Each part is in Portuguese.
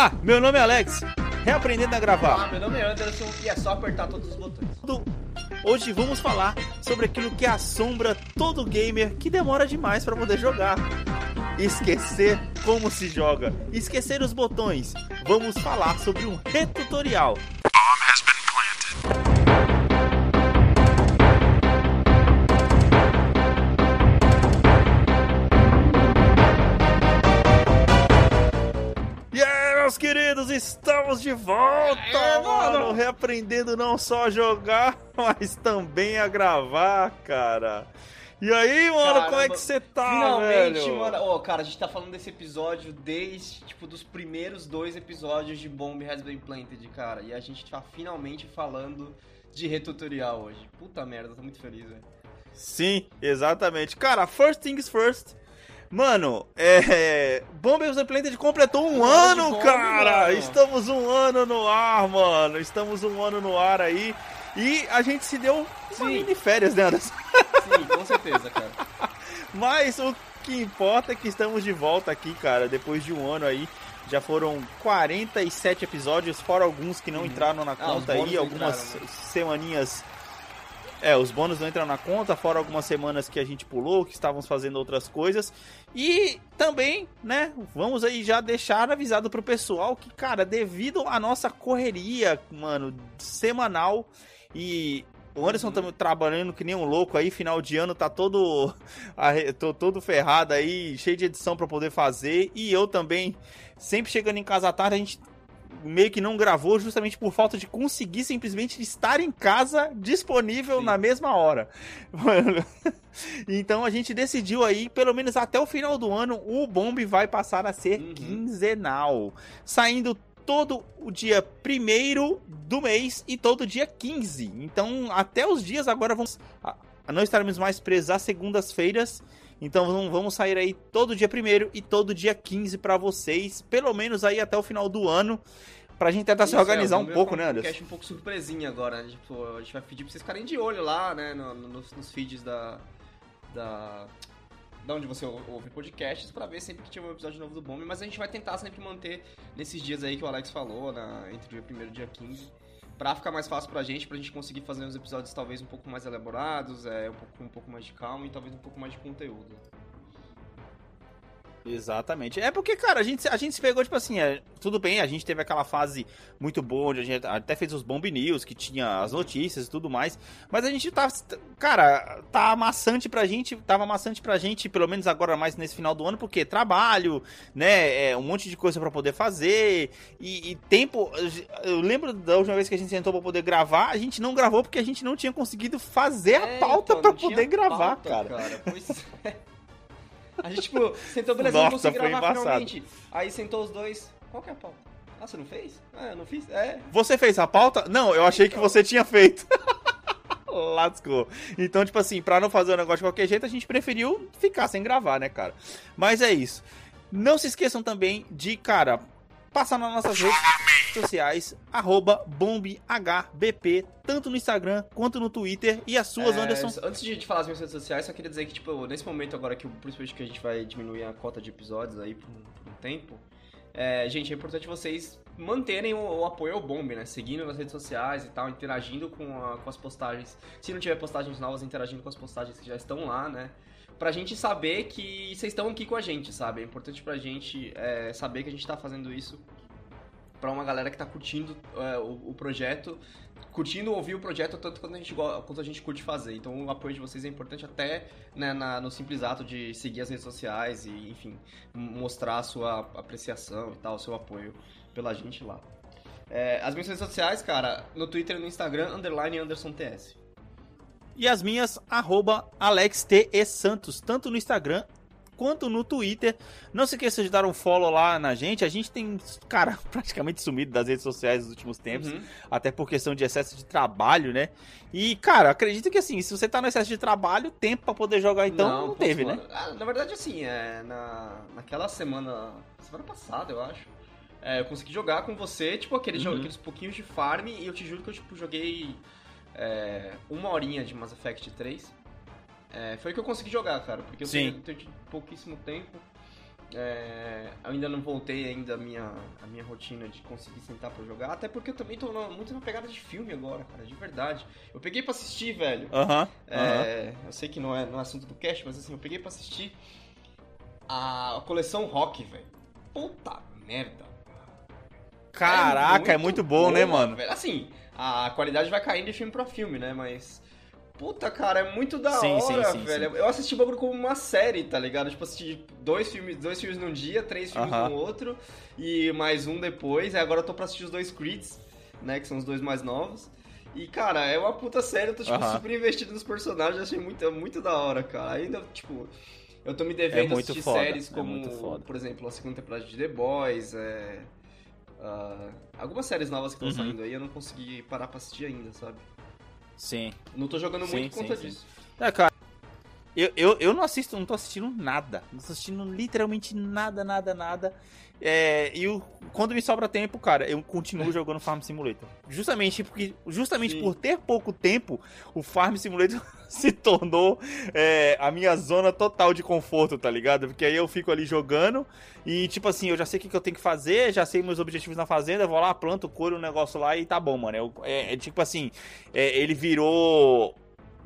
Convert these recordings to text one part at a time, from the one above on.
Olá, meu nome é Alex, reaprendendo a gravar. Olá, meu nome é Anderson e é só apertar todos os botões. Hoje vamos falar sobre aquilo que assombra todo gamer que demora demais para poder jogar. Esquecer como se joga, esquecer os botões. Vamos falar sobre um retutorial. Estamos de volta, É, mano, mano. reaprendendo não só a jogar, mas também a gravar, cara. E aí, mano, Caramba, como é que você tá, Finalmente, velho? mano. Ô, cara, a gente tá falando desse episódio desde, tipo, dos primeiros dois episódios de Bomb Has Been Planted, cara. E a gente tá finalmente falando de retutorial hoje. Puta merda, tô muito feliz, velho. Sim, exatamente. Cara, first things first. Mano, é. Bombers Planted completou um ano Bomb, cara! mano. Estamos um ano no ar, mano! Estamos um ano no ar aí. E a gente se deu uma Sim. mini férias, né, Anderson? Sim, com certeza, cara. Mas o que importa é que estamos de volta aqui, cara, depois de um ano aí. Já foram 47 episódios, fora alguns que não entraram na Ah, conta bônus aí, algumas entraram, né? semaninhas. É, os bônus não entram na conta, fora algumas semanas que a gente pulou, que estávamos fazendo outras coisas. E também, né, vamos aí já deixar avisado pro pessoal que, cara, devido à nossa correria, mano, semanal e o Anderson tá trabalhando que nem um louco aí, final de ano tá todo tô todo ferrado aí, cheio de edição pra poder fazer. E eu também, sempre chegando em casa à tarde, a gente meio que não gravou justamente por falta de conseguir simplesmente estar em casa disponível Sim. na mesma hora. então a gente decidiu aí, pelo menos até o final do ano, o Bomb vai passar a ser Uhum. quinzenal, saindo todo o dia primeiro do mês e todo dia 15. Então, até os dias agora vamos não estaremos mais presos às segundas-feiras. Então vamos- vamos sair aí todo dia primeiro e todo dia 15 pra vocês, pelo menos aí até o final do ano, pra gente tentar se Isso, é, organizar o um Bomb pouco, é né, um Anderson? podcast um pouco surpresinha agora, né? Tipo, a gente vai pedir pra vocês ficarem de olho lá, né? no- no- nos, nos feeds da. da. Da onde você ou- ouve podcasts pra ver sempre que tiver um episódio novo do Bomb, mas a gente vai tentar sempre manter nesses dias aí que o Alex falou, na, entre o dia 1 e o dia 15, pra ficar mais fácil pra gente, pra gente conseguir fazer uns episódios talvez um pouco mais elaborados, é, um pouco, um pouco mais de calma e talvez um pouco mais de conteúdo. Exatamente. É porque, cara, a gente, a gente se pegou, tipo assim, é, tudo bem, a gente teve aquela fase muito boa, onde a gente até fez os Bomb News, que tinha as notícias e tudo mais, mas a gente tá, cara, tá amassante pra gente, tava amassante pra gente, pelo menos agora mais nesse final do ano, porque trabalho, né, é, um monte de coisa pra poder fazer, e, e tempo, eu lembro da última vez que a gente sentou pra poder gravar, a gente não gravou porque a gente não tinha conseguido fazer a É, pauta então, pra poder gravar, pauta, cara. Pois é. A gente, tipo, sentou, beleza, Nossa, vamos conseguir foi gravar embaçado. finalmente. Aí sentou os dois. Qual que é a pauta? Ah, você não fez? Ah, eu não fiz? É. Você fez a pauta? Não, eu achei que Então. você tinha feito. Lascou. Então, tipo assim, pra não fazer o negócio de qualquer jeito, a gente preferiu ficar sem gravar, né, cara? Mas é isso. Não se esqueçam também de, cara, passar nas nossas redes sociais, arroba bombhbp, tanto no Instagram quanto no Twitter. E as suas, É, Anderson? Antes de falar as minhas redes sociais, só queria dizer que, tipo, nesse momento agora, que principalmente que a gente vai diminuir a cota de episódios aí por um, por um tempo, é, gente, é importante vocês manterem o, o apoio ao Bomb, né? Seguindo nas redes sociais e tal, interagindo com, a- com as postagens. Se não tiver postagens novas, interagindo com as postagens que já estão lá, né? Pra gente saber que vocês estão aqui com a gente, sabe? É importante pra gente é, saber que a gente tá fazendo isso pra uma galera que tá curtindo é, o, o projeto, curtindo ouvir o projeto tanto quanto a gente, quanto a gente curte fazer. Então o apoio de vocês é importante até né, na- no simples ato de seguir as redes sociais e, enfim, mostrar a sua apreciação e tal, o seu apoio pela gente lá. É, as minhas redes sociais, cara, no Twitter e no Instagram, underline Anderson TS. E as minhas, arroba AlexTESantos, tanto no Instagram quanto no Twitter. Não se esqueça de dar um follow lá na gente. A gente tem, cara, praticamente sumido das redes sociais nos últimos tempos. Uhum. Até por questão de excesso de trabalho, né? E, cara, acredito que assim, se você tá no excesso de trabalho, tempo pra poder jogar, então não, putz, teve, mano. né? Ah, na verdade, assim, é, na, naquela semana. Semana passada, eu acho. é, eu consegui jogar com você, tipo, aqueles, Uhum. jo- aqueles pouquinhos de farm, e eu te juro que eu tipo, joguei é, uma horinha de Mass Effect 3. É, foi o que eu consegui jogar, cara, porque eu Sim. tenho, tenho pouquíssimo tempo. É, ainda não voltei ainda a minha, a minha rotina de conseguir sentar pra jogar, até porque eu também tô na, muito na pegada de filme agora, cara, de verdade. Eu peguei pra assistir, velho. Aham. É, Eu sei que não é, não é assunto do cast, mas assim, eu peguei pra assistir a coleção Rock, velho. Puta merda. Caraca, é muito, bom, né, mano? velho. Assim, a qualidade vai caindo de filme pra filme, né? Mas. Puta, cara, é muito da Sim, hora, sim, sim, velho. Eu assisti o bagulho como uma série, tá ligado? Tipo, assisti dois filmes, dois filmes num dia, três filmes Aham. no outro, e mais um depois. E agora eu tô pra assistir os dois Creeds, né? Que são os dois mais novos. E, cara, é uma puta série, eu tô, tipo, Aham. super investido nos personagens, achei muito, é muito da hora, cara. Ainda, tipo, eu tô me devendo É assistir foda, séries é como, foda. por exemplo, a segunda temporada de The Boys, é... ah, algumas séries novas que estão Uhum. saindo aí, eu não consegui parar pra assistir ainda, sabe? Sim. Não tô jogando Sim, muito por sim, conta sim. disso. É, cara. Eu, eu, eu não assisto, não tô assistindo nada. Não tô assistindo literalmente nada, nada, nada. É, e o- quando me sobra tempo, cara, eu continuo jogando Farm Simulator. Justamente porque, justamente Sim. por ter pouco tempo, o Farm Simulator se tornou é, a minha zona total de conforto, tá ligado? Porque aí eu fico ali jogando e, tipo assim, eu já sei o que, eu tenho que fazer, já sei meus objetivos na fazenda, eu vou lá, planto, colho o negócio lá e tá bom, mano. Eu- é, é tipo assim, é, ele virou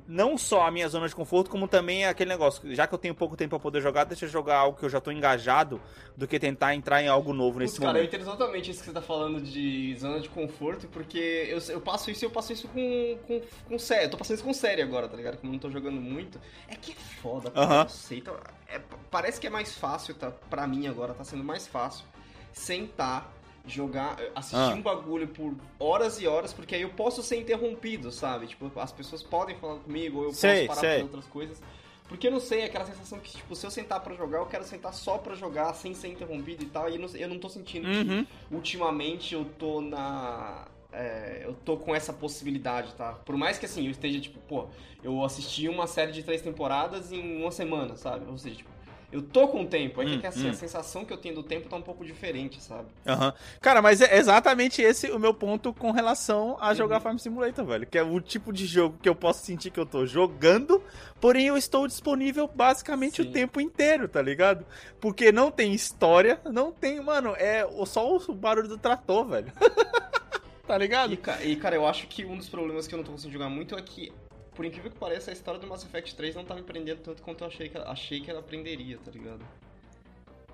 não só a minha zona de conforto, como também aquele negócio. Já que eu tenho pouco tempo pra poder jogar, deixa eu jogar algo que eu já tô engajado do que tentar entrar em algo novo nesse Putz, cara, eu momento. entendo exatamente isso que você tá falando de zona de conforto, porque eu, eu passo isso e eu passo isso com, com, com série. Eu tô passando isso com série agora, tá ligado? Como eu não tô jogando muito. É que é foda, cara. Aham. Eu não sei. tá- é- parece que é mais fácil, tá? Pra mim agora, tá sendo mais fácil sentar, jogar, assistir Ah. um bagulho por horas e horas, porque aí eu posso ser interrompido, sabe? Tipo, as pessoas podem falar comigo, ou eu Sei, posso parar sei. outras coisas. Porque eu não sei, é aquela sensação que, tipo, se eu sentar pra jogar, eu quero sentar só pra jogar, sem ser interrompido e tal, e eu não, eu não tô sentindo que Uhum. ultimamente eu tô na. é, eu tô com essa possibilidade, tá? Por mais que assim, eu esteja, tipo, pô, eu assisti uma série de três temporadas em uma semana, sabe? Ou seja, tipo, eu tô com tempo. É Hum, que assim, hum. a sensação que eu tenho do tempo tá um pouco diferente, sabe? Aham. Cara, mas é exatamente esse o meu ponto com relação a jogar Uhum. Farm Simulator, velho. Que é o tipo de jogo que eu posso sentir que eu tô jogando, porém eu estou disponível basicamente Sim. o tempo inteiro, tá ligado? Porque não tem história, não tem, mano, é o- só o barulho do trator, velho. tá ligado? E, e, cara, eu acho que um dos problemas que eu não tô conseguindo jogar muito é que, por incrível que pareça, a história do Mass Effect 3 não tá me prendendo tanto quanto eu achei que, achei que ela prenderia, tá ligado?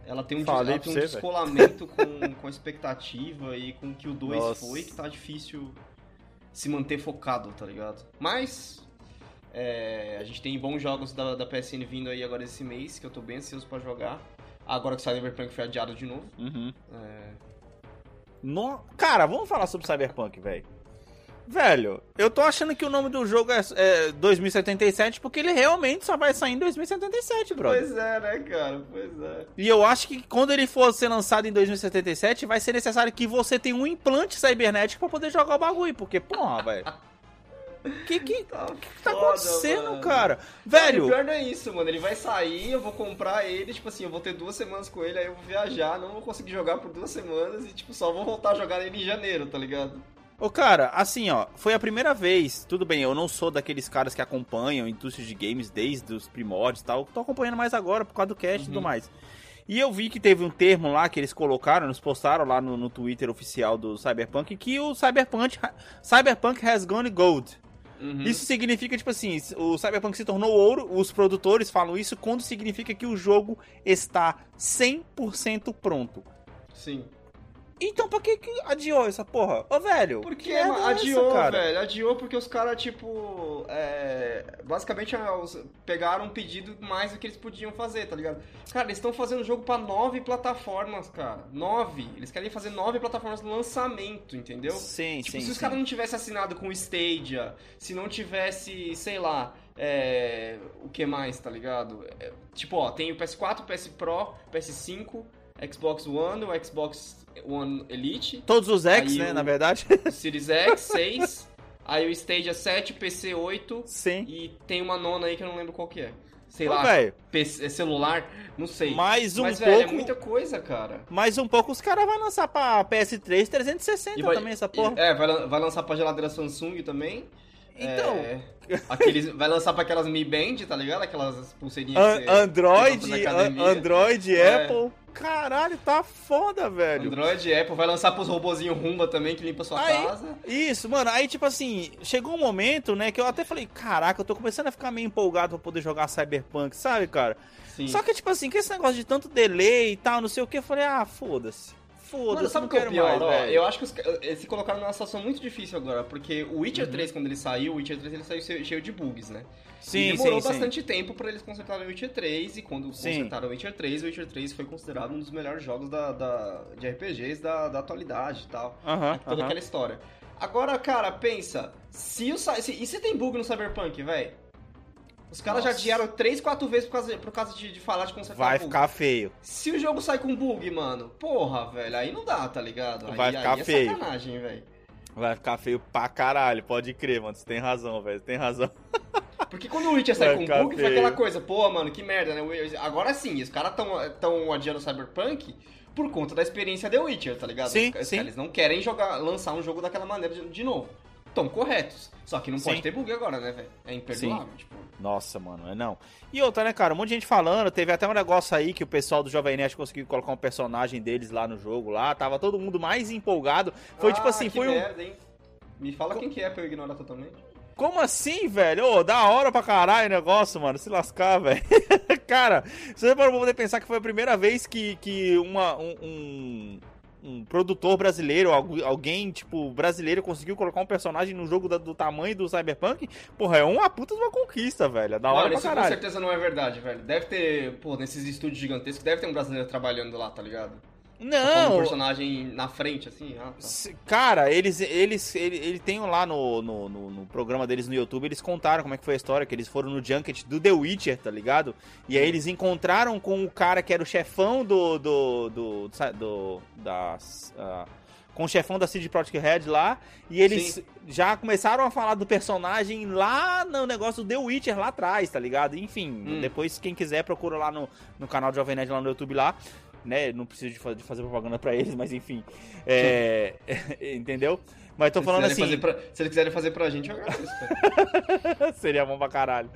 Ela tem um, Falei ela tem um você, descolamento com, com a expectativa e com o que o 2 Nossa. foi, que tá difícil se manter focado, tá ligado? Mas, é, a gente tem bons jogos da, da PSN vindo aí agora esse mês, que eu tô bem ansioso pra jogar. Agora que o Cyberpunk foi adiado de novo. Uhum. É, No... Cara, vamos falar sobre Cyberpunk, velho. Velho, eu tô achando que o nome do jogo é, é 2077 porque ele realmente só vai sair em 2077, brother. Pois é, né, cara? Pois é. E eu acho que quando ele for ser lançado em 2077, vai ser necessário que você tenha um implante cibernético pra poder jogar o bagulho. Porque, porra, velho. Que que, Tá, que tá foda, acontecendo, mano. cara? Velho, o pior não é isso, mano. Ele vai sair, eu vou comprar ele, tipo assim, eu vou ter duas semanas com ele, aí eu vou viajar, não vou conseguir jogar por duas semanas e, tipo, só vou voltar a jogar ele em janeiro, tá ligado? Ô, cara, assim, ó, foi a primeira vez. Tudo bem, eu não sou daqueles caras que acompanham a indústria de games desde os primórdios e tal. Tô acompanhando mais agora por causa do cast e tudo Uhum. mais. E eu vi que teve um termo lá que eles colocaram, nos postaram lá no, no Twitter oficial do Cyberpunk, que o Cyberpunk, Cyberpunk has gone gold. Uhum. Isso significa, tipo assim, o Cyberpunk se tornou ouro, os produtores falam isso quando significa que o jogo está 100% pronto. Sim. Então pra que, que adiou essa porra? Ô, velho, Porque que mano, é essa, adiou, cara? velho. Adiou porque os caras, tipo. é, basicamente os- pegaram um pedido mais do que eles podiam fazer, tá ligado? Cara, eles estão fazendo jogo pra nove plataformas, cara. Nove. Eles querem fazer nove plataformas no lançamento, entendeu? Sim, Tipo, sim, se os caras não tivessem assinado com o Stadia, se não tivesse, sei lá, é, o que mais, tá ligado? É, tipo, ó, tem o PS4, PS Pro, PS5, Xbox One, o Xbox One Elite, Todos os X, né, na verdade. Series X, 6, aí o Stadia 7, PC 8 Sim. e tem uma nona aí que eu não lembro qual que é. Sei Ô, lá, PC, celular, não sei. mais um Mas, velho, pouco. é muita coisa, cara. Mais um pouco os caras vão lançar pra PS3 360 E vai- também, essa porra. e- é, vai, vai lançar pra geladeira Samsung também. Então. É, aqueles, vai lançar pra aquelas Mi Band, tá ligado? Aquelas pulseirinhas An que Android, an- Android, É. Apple. Caralho, tá foda, velho. Android, Apple, vai lançar pros robozinhos Rumba também, que limpa sua Aí- casa. Isso, mano, aí tipo assim, chegou um momento, né, que eu até falei, caraca, eu tô começando a ficar meio empolgado pra poder jogar Cyberpunk, sabe, cara? Sim. Só que, tipo assim, com esse negócio de tanto delay e tal, não sei o que, eu falei, ah, foda-se. Foda-se, Mano, sabe o que é pior? mais, ó? eu acho que os, ca- eles se colocaram numa situação muito difícil agora, porque o Witcher Uhum. 3, quando ele saiu, o Witcher 3 ele saiu cheio de bugs, né? Sim, e demorou sim, sim. bastante tempo pra eles consertarem o Witcher 3, e quando Sim. consertaram o Witcher 3, o Witcher 3 foi considerado um dos melhores jogos da, da- de RPGs da, da atualidade e tal. Aham, toda aham. aquela história. Agora, cara, pensa, se o se, e se tem bug no Cyberpunk, velho? Os caras já adiaram 3, 4 vezes por causa, por causa de, de falar de consertar Vai bug. ficar feio. Se o jogo sai com bug, mano, porra, velho, aí não dá, tá ligado? Aí, Vai ficar aí é feio. sacanagem, velho. Vai ficar feio pra caralho, pode crer, mano. Você tem razão, velho. Você tem razão. Porque quando o Witcher sai com bug, foi feio. aquela coisa, pô, mano, que merda, né? Agora sim, os caras tão, tão adiando o Cyberpunk por conta da experiência The Witcher, tá ligado? Sim, Os- sim. Eles não querem jogar, lançar um jogo daquela maneira de, de novo. Tão corretos. Só que não pode Sim. ter bug agora, né, velho? É imperdoável, tipo. Nossa, mano, é não. E outra, né, cara? Um monte de gente falando. Teve até um negócio aí que o pessoal do Jovem Nerd conseguiu colocar um personagem deles lá no jogo lá. Tava todo mundo mais empolgado. Foi tipo Ah, assim, que foi um. merda, hein? Me fala quem que é pra eu ignorar totalmente. Como assim, velho? Ô, da hora pra caralho o negócio, mano. Se lascar, velho. Cara, você para poder pensar que foi a primeira vez que, que uma, um, um, um produtor brasileiro, algu- alguém, tipo, brasileiro, conseguiu colocar um personagem no jogo da- do tamanho do Cyberpunk. Porra, é uma puta de uma conquista, velho. É da hora pra isso com certeza não é verdade, velho. Deve ter, pô, nesses estúdios gigantescos, deve ter um brasileiro trabalhando lá, tá ligado? Um Não, personagem na frente, assim. Ah, tá. Cara, eles, eles, ele, ele tem lá no, no, no- no programa deles no YouTube, eles contaram como é que foi a história, que eles foram no Junket do The Witcher, tá ligado? E aí eles encontraram com o cara que era o chefão do. do. do. do, do das. ah, com o chefão da CD Projekt Red lá, e eles Sim. já começaram a falar do personagem lá no negócio do The Witcher lá atrás, tá ligado? Enfim, Hum. depois quem quiser procura lá no, no canal de Jovem Nerd lá no YouTube lá, né? Não preciso de fa- de fazer propaganda pra eles, mas enfim. É, entendeu? Mas tô Se falando assim, pra- se eles quiserem fazer pra gente, eu agradeço, cara. seria bom pra caralho.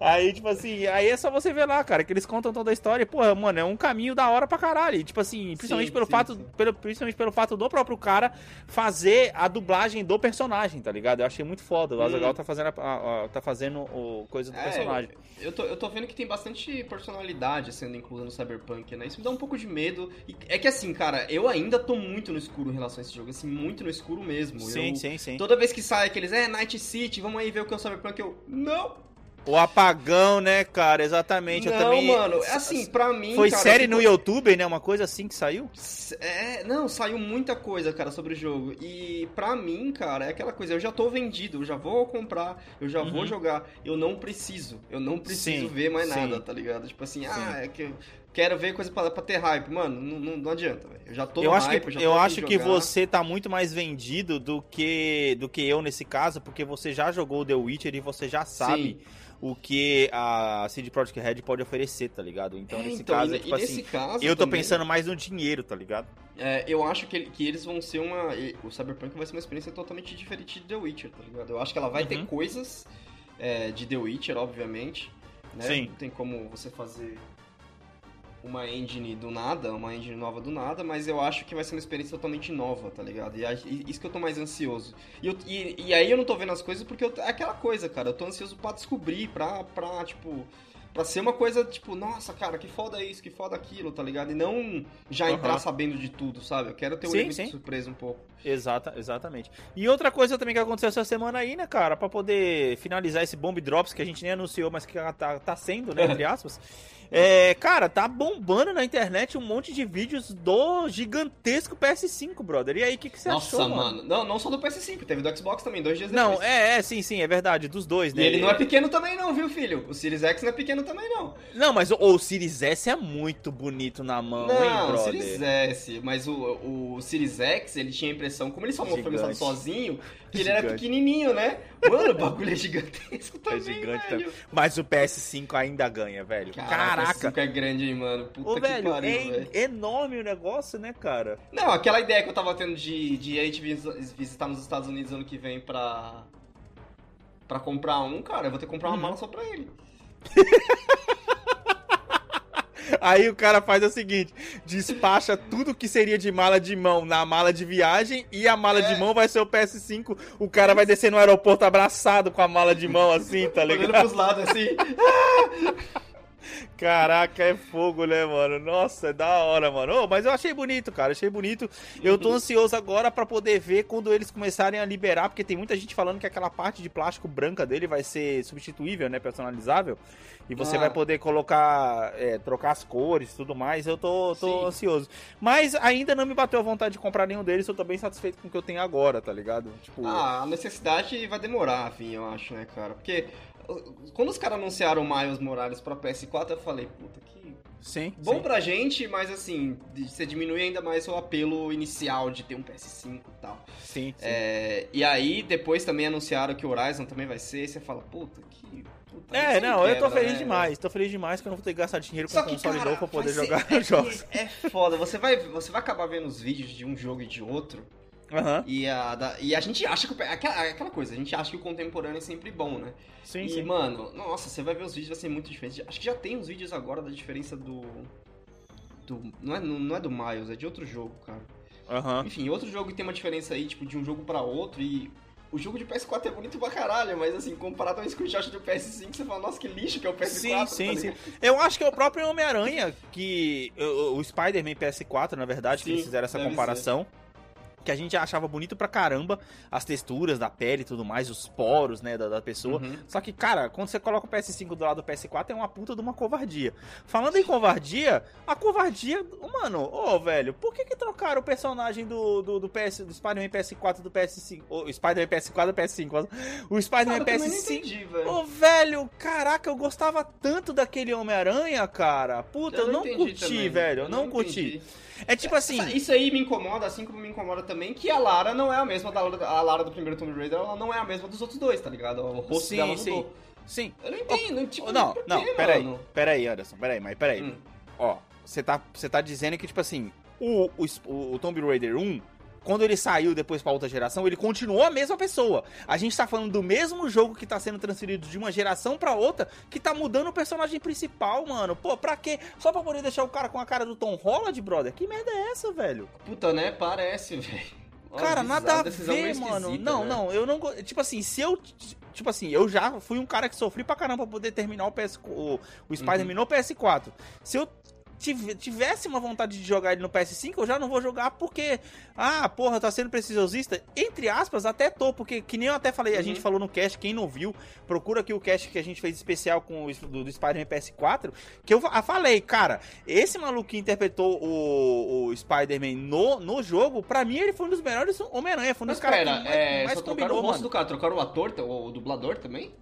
Aí, tipo assim, aí é só você ver lá, cara, que eles contam toda a história. e, Porra, mano, é um caminho da hora pra caralho. E, tipo assim, principalmente Sim, pelo sim, fato, sim. Pelo, principalmente pelo fato do próprio cara fazer a dublagem do personagem, tá ligado? Eu achei muito foda. O Hum. Azaghal tá fazendo a, a- a- tá fazendo o coisa do É, personagem. Eu tô, eu tô vendo que tem bastante personalidade sendo inclusa no Cyberpunk, né? Isso me dá um pouco de medo. E é que assim, cara, eu ainda tô muito no escuro em relação a esse jogo, assim, muito no escuro mesmo. Sim, Eu- sim, sim. Toda vez que sai aqueles, é, Night City, vamos aí ver o que é o Cyberpunk, eu, não! O apagão, né, cara? Exatamente. não, eu também. mano, é assim, pra mim, Foi cara, série eu no YouTube, né? Uma coisa assim que saiu? É, não, saiu muita coisa, cara, sobre o jogo. E pra mim, cara, é aquela coisa, eu já tô vendido, eu já vou comprar, eu já vou Uhum. jogar. Eu não preciso, eu não preciso Sim, ver mais sim. nada, tá ligado? Tipo assim, ah, é que quero ver coisa pra, pra ter hype. Mano, não, não, não adianta, velho. Eu já tô eu acho hype, que, eu afim acho que você tá muito mais vendido do que do que eu nesse caso, porque você já jogou The Witcher e você já sabe o que a CD Projekt Red pode oferecer, tá ligado? Então, É, nesse então, caso, e, tipo e nesse assim, caso eu tô também, pensando mais no dinheiro, tá ligado? é, eu acho que, que eles vão ser uma. O Cyberpunk vai ser uma experiência totalmente diferente de The Witcher, tá ligado? Eu acho que ela vai Uhum. ter coisas é, de The Witcher, obviamente. Né? Sim. Não tem como você fazer uma engine do nada, uma engine nova do nada, mas eu acho que vai ser uma experiência totalmente nova, tá ligado? E, e isso que eu tô mais ansioso. E, eu- e- e aí eu não tô vendo as coisas porque eu, é aquela coisa, cara, eu tô ansioso pra descobrir, pra, pra tipo. Pra ser uma coisa, tipo, nossa, cara, que foda isso, que foda aquilo, tá ligado? E não já entrar sabendo de tudo, sabe? Eu quero ter um Sim, elemento surpresa um pouco. Exata, exatamente. E outra coisa também que aconteceu essa semana aí, né, cara, Pra poder finalizar esse Bomb Drops que a gente nem anunciou, mas que tá, tá sendo, né, entre aspas. É, cara, tá bombando na internet um monte de vídeos do gigantesco PS5, brother. E aí, o que, que você nossa, achou, mano. Não, não só do PS5, teve do Xbox também, dois dias Não, depois. é, é, sim, sim, é verdade, dos dois, E né? ele não é pequeno também não, viu, filho? O Series X não é pequeno também não. Não, mas o, o Series S é muito bonito na mão, hein, Não, o brother? Series S, mas o, o Series X, ele tinha a impressão, como ele só foi lançado sozinho, que ele era pequenininho, né? Mano, o bagulho é gigantesco também, gigante velho. Mas o PS5 ainda ganha, velho. Caraca, Caraca. esse 5 é grande, hein, mano. Puta Ô, que velho, pariu, é velho. enorme o negócio, né, cara? Não, aquela ideia que eu tava tendo de, de a gente vis- visitar nos Estados Unidos ano que vem pra... pra comprar um, cara, eu vou ter que comprar uma Uhum. mala só pra ele. Aí o cara faz o seguinte: despacha tudo que seria de mala de mão na mala de viagem e a mala É. de mão vai ser o PS5. O cara vai descer no aeroporto abraçado com a mala de mão assim, tá Olhando ligado? pros lados assim. Caraca, é fogo, né, mano? Nossa, é da hora, mano. Ô, mas eu achei bonito, cara. Achei bonito. Eu tô ansioso agora pra poder ver quando eles começarem a liberar, porque tem muita gente falando que aquela parte de plástico branca dele vai ser substituível, né? Personalizável. E você Ah. vai poder colocar, é, trocar as cores e tudo mais. Eu tô, tô Sim. ansioso. Mas ainda não me bateu a vontade de comprar nenhum deles. Eu tô bem satisfeito com o que eu tenho agora, tá ligado? Tipo. Ah, a necessidade vai demorar a vir, eu acho, né, cara? Porque quando os caras anunciaram o Miles Morales pra PS4, eu falei, puta, que sim. bom sim. pra gente, mas assim, você diminui ainda mais o apelo inicial de ter um PS5 e tal. Sim, sim. É, e aí, depois também anunciaram que o Horizon também vai ser, e você fala, puta, que. Puta, É, não, me eu tô quebra, feliz né, demais. Tô feliz demais que eu não vou ter que gastar dinheiro com um console cara, novo pra poder ser- jogar é, jogos. É foda, você vai, você vai acabar vendo os vídeos de um jogo e de outro, Aham. e a, da- e a gente acha que. Aquela, aquela coisa, a gente acha que o contemporâneo é sempre bom, né? Sim, e, sim. mano, nossa, você vai ver os vídeos, vai ser muito diferente. Acho que já tem uns vídeos agora da diferença do. do não, é, não é do Miles, é de outro jogo, cara. Aham. Enfim, outro jogo que tem uma diferença aí, tipo, de um jogo pra outro e. O jogo de PS4 é bonito pra caralho, mas assim, comparado a um screenshot do PS5, você fala, nossa, que lixo que é o PS4. Sim, tá sim, sim. ligado? Eu acho que é o próprio Homem-Aranha que. O, Spider-Man PS4, na verdade, que Sim, eles fizeram essa comparação. Que a gente achava bonito pra caramba as texturas da pele e tudo mais, os poros, né, da, da pessoa. Uhum. Só que, cara, quando você coloca o PS5 do lado do PS4, é uma puta de uma covardia. Falando em covardia, a covardia. Mano, ô, velho, por que que trocaram o personagem do, do, do PS, do Spider-Man PS4 do PS5? O Spider-Man PS4 do PS5. O Spider-Man Cara, eu também não PS5. entendi, velho. Ô, velho, caraca, eu gostava tanto daquele Homem-Aranha, cara. Puta, eu, não entendi curti, também, velho. Eu eu não, curti. entendi. É tipo assim. Isso aí me incomoda, assim como me incomoda também que a Lara não é a mesma da Lara, a Lara do primeiro Tomb Raider, ela não é a mesma dos outros dois, tá ligado? O rosto Sim, dela sim. mudou. Sim. Eu não entendo, tipo, não, por não, peraí. mano? Peraí, Anderson, peraí, mas peraí. Hum. Ó, você tá, você tá dizendo que, tipo assim, o, o, o, o Tomb Raider 1, quando ele saiu depois pra outra geração, ele continuou a mesma pessoa. A gente tá falando do mesmo jogo que tá sendo transferido de uma geração pra outra, que tá mudando o personagem principal, mano. Pô, pra quê? Só pra poder deixar o cara com a cara do Tom Holland, brother? Que merda é essa, velho? Puta, né? Parece, velho. Cara, nada a ver, mano. Não, né? não, eu não. Tipo assim, se eu. Tipo assim, eu já fui um cara que sofri pra caramba pra poder terminar o PS. O, o Spider-Man no PS4. Se eu tivesse uma vontade de jogar ele no PS5, eu já não vou jogar porque. Ah, porra, tá sendo preciosista. Entre aspas, até tô, porque que nem eu até falei, a Uhum. gente falou no cast, quem não viu, procura aqui o cast que a gente fez especial com o do, do Spider-Man PS4. Que eu fa- falei, cara, esse maluco que interpretou o, o Spider-Man no, no jogo, pra mim ele foi um dos melhores Homem-Aranha. Foi um dos caras que mais, é, mais só trocaram combinou, o rosto do cara, trocaram o ator, o dublador também?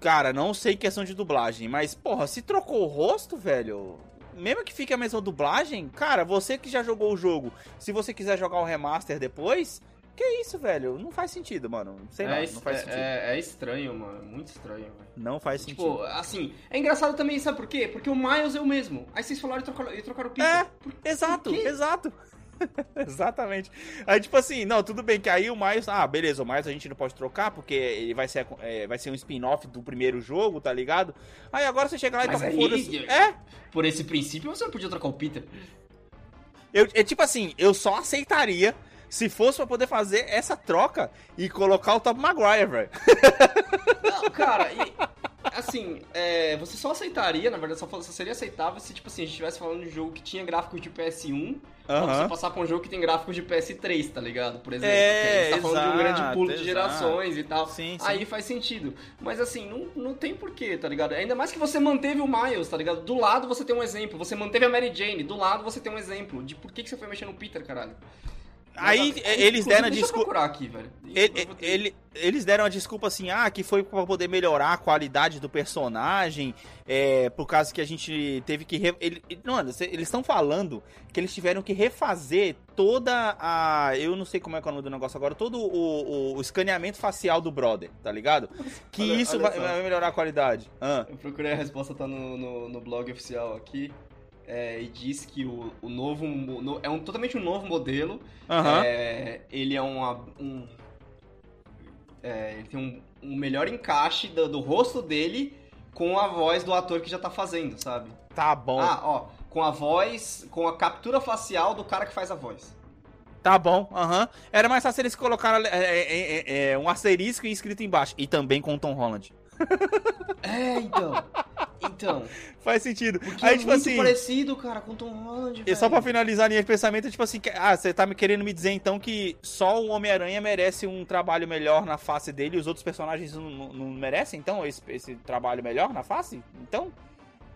Cara, não sei questão de dublagem, mas, porra, se trocou o rosto, velho. Mesmo que fique a mesma dublagem, cara, você que já jogou o jogo, se você quiser jogar o remaster depois, que isso, velho? Não faz sentido, mano. Sei lá, é, não faz é- sentido. É, é estranho, mano. Muito estranho, velho. Não faz sentido. Tipo, assim, é engraçado também, sabe por quê? Porque o Miles é o mesmo. Aí vocês falaram e trocaram, e trocaram o Peter. É, Por- exato, por exato. Exatamente. Aí, tipo assim, não, tudo bem que aí o Miles, ah, beleza, o Miles a gente não pode trocar porque ele vai ser, é, vai ser um spin-off do primeiro jogo, tá ligado? Aí agora você chega lá e Mas toca aí- foda-se. É, Por esse princípio, você não podia trocar o Peter. eu, é tipo assim, eu só aceitaria se fosse pra poder fazer essa troca e colocar o Top Maguire, velho. Não, cara, e assim, é, você só aceitaria, na verdade, só, só seria aceitável se, tipo assim, a gente estivesse falando de um jogo que tinha gráficos de PS1 pra você passar pra um jogo que tem gráficos de PS3, tá ligado? Por exemplo. É, a gente tá falando de um grande exato, pulo de exato. gerações e tal. Sim, sim. Aí faz sentido. Mas assim, não, não tem porquê, tá ligado? Ainda mais que você manteve o Miles, tá ligado? Do lado você tem um exemplo. Você manteve a Mary Jane, do lado você tem um exemplo. De por que, que você foi mexer no Peter, caralho. Aí, eh, eles deram a desculpa. procurar aqui, velho. Ele- ele- eles deram a desculpa assim, ah, que foi pra poder melhorar a qualidade do personagem, é, por causa que a gente teve que. Re... Ele, mano, eles estão falando que eles tiveram que refazer toda a. Eu não sei como é que é o nome do negócio agora, todo o, o- o escaneamento facial do brother, tá ligado? Que Olha- isso olha vai, vai melhorar a qualidade. Ah, Eu procurei a resposta, tá no, no, no blog oficial aqui. É, e diz que o, o novo. no- é um, totalmente um novo modelo. Aham. É, ele é uma- um. é, ele tem um, um melhor encaixe do, do rosto dele com a voz do ator que já tá fazendo, sabe? Tá bom. Ah, ó, com a voz, com a captura facial do cara que faz a voz. Tá bom, aham. Era mais fácil eles colocaram é, é, é, é, um asterisco escrito embaixo. E também com o Tom Holland. É, então. Então. Faz sentido. Aí, é tipo muito assim. parecido, cara, com o Tom Holland, E só pra finalizar a linha de pensamento, é tipo assim, ah, você tá me querendo me dizer então que só o Homem-Aranha merece um trabalho melhor na face dele e os outros personagens não, não- não merecem, então, esse, esse trabalho melhor na face? Então,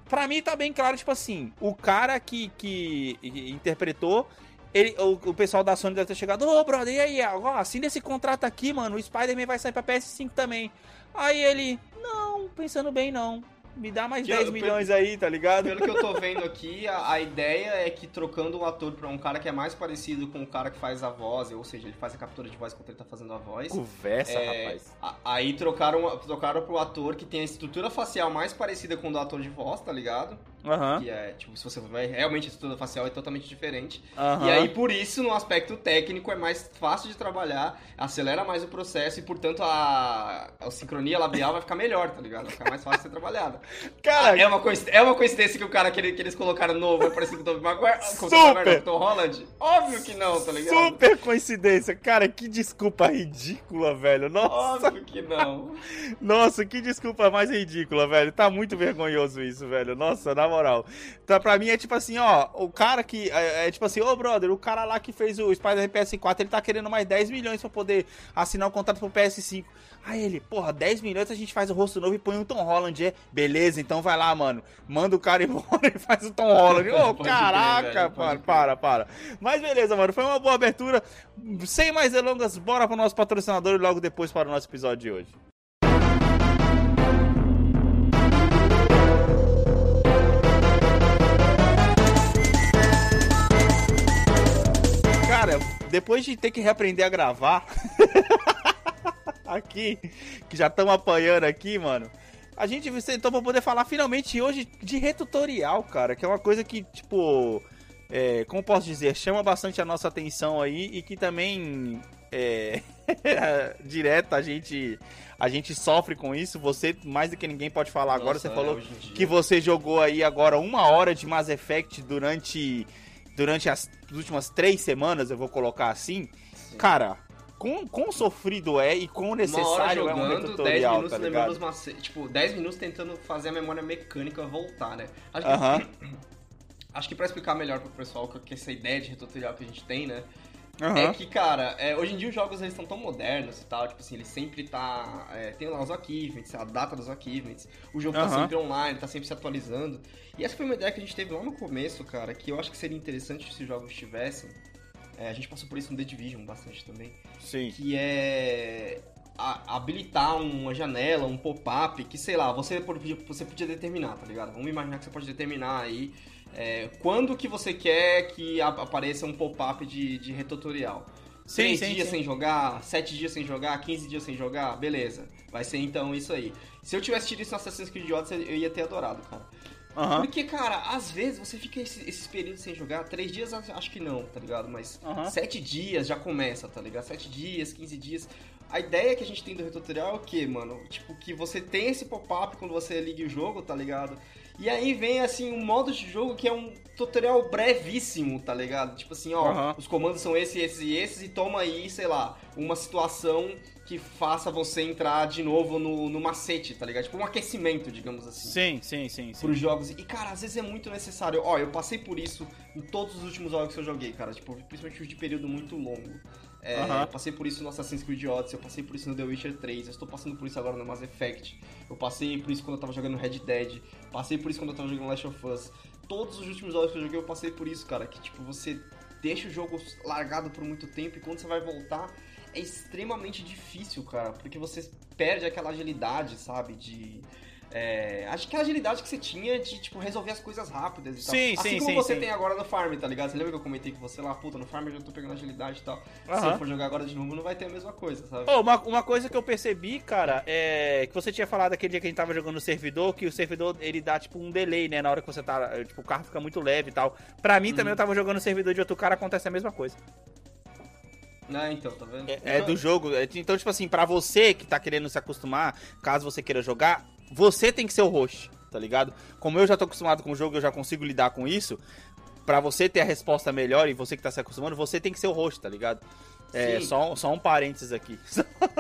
pra mim tá bem claro, tipo assim, o cara que, que interpretou, ele, o, o pessoal da Sony deve ter chegado, ô brother, e aí, ó, assina esse contrato aqui, mano, o Spider-Man vai sair pra PS5 também. Aí ele, não, pensando bem não, me dá mais Que 10 eu- milhões aí, tá ligado? Pelo que eu tô vendo aqui, a, a ideia é que trocando um ator pra um cara que é mais parecido com o cara que faz a voz, ou seja, ele faz a captura de voz enquanto ele tá fazendo a voz. Conversa, É, rapaz. a- aí trocaram, trocaram pro ator que tem a estrutura facial mais parecida com o do ator de voz, tá ligado? Aham, Que é, tipo, se você vai. Realmente a estrutura facial é totalmente diferente. aham. E aí, por isso, no aspecto técnico, é mais fácil de trabalhar, acelera mais o processo e, portanto, a, a sincronia labial vai ficar melhor, tá ligado? Vai ficar mais fácil de ser trabalhada. Cara, é, uma coinc- é uma coincidência que o cara que, ele- que eles colocaram novo é parecido com o Tobey Maguire? Com o Super! Tom Holland? Óbvio que não, tá ligado? super coincidência. Cara, que desculpa ridícula, velho. Nossa, Óbvio que não. nossa, que desculpa mais ridícula, velho. Tá muito vergonhoso isso, velho. Nossa, na moral. Tá, pra mim é tipo assim, ó, o cara que. É, é tipo assim, ô brother, o cara lá que fez o Spider-Man PS4, ele tá querendo mais 10 milhões pra poder assinar o contrato pro PS5. Aí ele, porra, 10 milhões a gente faz o rosto novo e põe um Tom Holland, é? Beleza, então vai lá, mano. Manda o cara embora e faz o Tom Holland. Ô, crer, caraca, pode para, para, para. Mas beleza, mano, foi uma boa abertura. Sem mais delongas, bora pro nosso patrocinador e logo depois para o nosso episódio de hoje. Depois de ter que reaprender a gravar aqui, que já estamos apanhando aqui, mano. A gente sentou pra poder falar finalmente hoje de retutorial, cara, que é uma coisa que, tipo, é, como posso dizer, chama bastante a nossa atenção aí e que também é, direto a gente a gente sofre com isso. Você mais do que ninguém pode falar agora. Nossa, Você é, falou que você jogou aí agora uma hora de Mass Effect durante durante as últimas três semanas, eu vou colocar assim. Sim. Cara, quão, quão sofrido é e quão necessário é um jogando, 10 retutorial, minutos tá ligado? macetes. Tipo, 10 minutos tentando fazer a memória mecânica voltar, né? Acho que, Aham, acho que pra explicar melhor pro pessoal que que essa ideia de tutorial que a gente tem, né? É aham. que, cara, é, hoje em dia os jogos eles estão tão modernos e tal, tipo assim, ele sempre tá. é, tem lá os achievements, a data dos achievements, o jogo tá Aham. sempre online, tá sempre se atualizando. E essa foi uma ideia que a gente teve lá no começo, cara, que eu acho que seria interessante se os jogos tivessem. É, a gente passou por isso no The Division bastante também. Sim. Que é. a- habilitar uma janela, um pop-up, que sei lá, você você podia determinar, tá ligado? Vamos imaginar que você pode determinar aí é, quando que você quer que apareça um pop-up de, de retutorial. Sim, Três sim, dias sim. sem jogar, sete dias sem jogar, 15 dias sem jogar, beleza. Vai ser então isso aí. Se eu tivesse tido isso no Assassin's Creed Odyssey, eu ia ter adorado, cara. Aham. Porque, cara, às vezes você fica esse- esses períodos sem jogar, três dias acho que não, tá ligado? Mas Aham. sete dias já começa, tá ligado? Sete dias, 15 dias. A ideia que a gente tem do retutorial é o quê, mano? Tipo, que você tem esse pop-up quando você liga o jogo, tá ligado? E aí vem, assim, um modo de jogo que é um tutorial brevíssimo, tá ligado? Tipo assim, ó, Aham. os comandos são esses, esses e esses, e toma aí, sei lá, uma situação que faça você entrar de novo no, no macete, tá ligado? Tipo um aquecimento, digamos assim Sim, sim, sim, sim. pros jogos. E, cara, às vezes é muito necessário. Ó, eu passei por isso em todos os últimos jogos que eu joguei, cara. Tipo, principalmente os de período muito longo. É. Eu passei por isso no Assassin's Creed Odyssey, eu passei por isso no The Witcher 3, eu estou passando por isso agora no Mass Effect, eu passei por isso quando eu tava jogando Red Dead, passei por isso quando eu tava jogando Last of Us. Todos os últimos jogos que eu joguei, eu passei por isso, cara. Que, tipo, você deixa o jogo largado por muito tempo e quando você vai voltar, é extremamente difícil, cara. Porque você perde aquela agilidade, sabe? De. É, acho que a agilidade que você tinha de, tipo, resolver as coisas rápidas e tal. Sim, assim sim, como sim, você sim. tem agora no farm, tá ligado? Você lembra que eu comentei que você lá, puta, no farm eu já tô pegando agilidade e tal. Se Aham. eu for jogar agora de novo, não vai ter a mesma coisa, sabe? Ô, uma, uma coisa que eu percebi, cara, é que você tinha falado aquele dia que a gente tava jogando no servidor, que o servidor ele dá tipo um delay, né? Na hora que você tá. eh, Tipo, o carro fica muito leve e tal. Pra mim Uhum. também eu tava jogando no servidor de outro cara, acontece a mesma coisa. Ah, então, tá vendo? É, é do jogo. É, Então, tipo assim, pra você que tá querendo se acostumar, caso você queira jogar, você tem que ser o host, tá ligado? Como eu já tô acostumado com o jogo, eu já consigo lidar com isso. Pra você ter a resposta melhor e você que tá se acostumando, você tem que ser o host, tá ligado? É, Sim. só, só um parênteses aqui.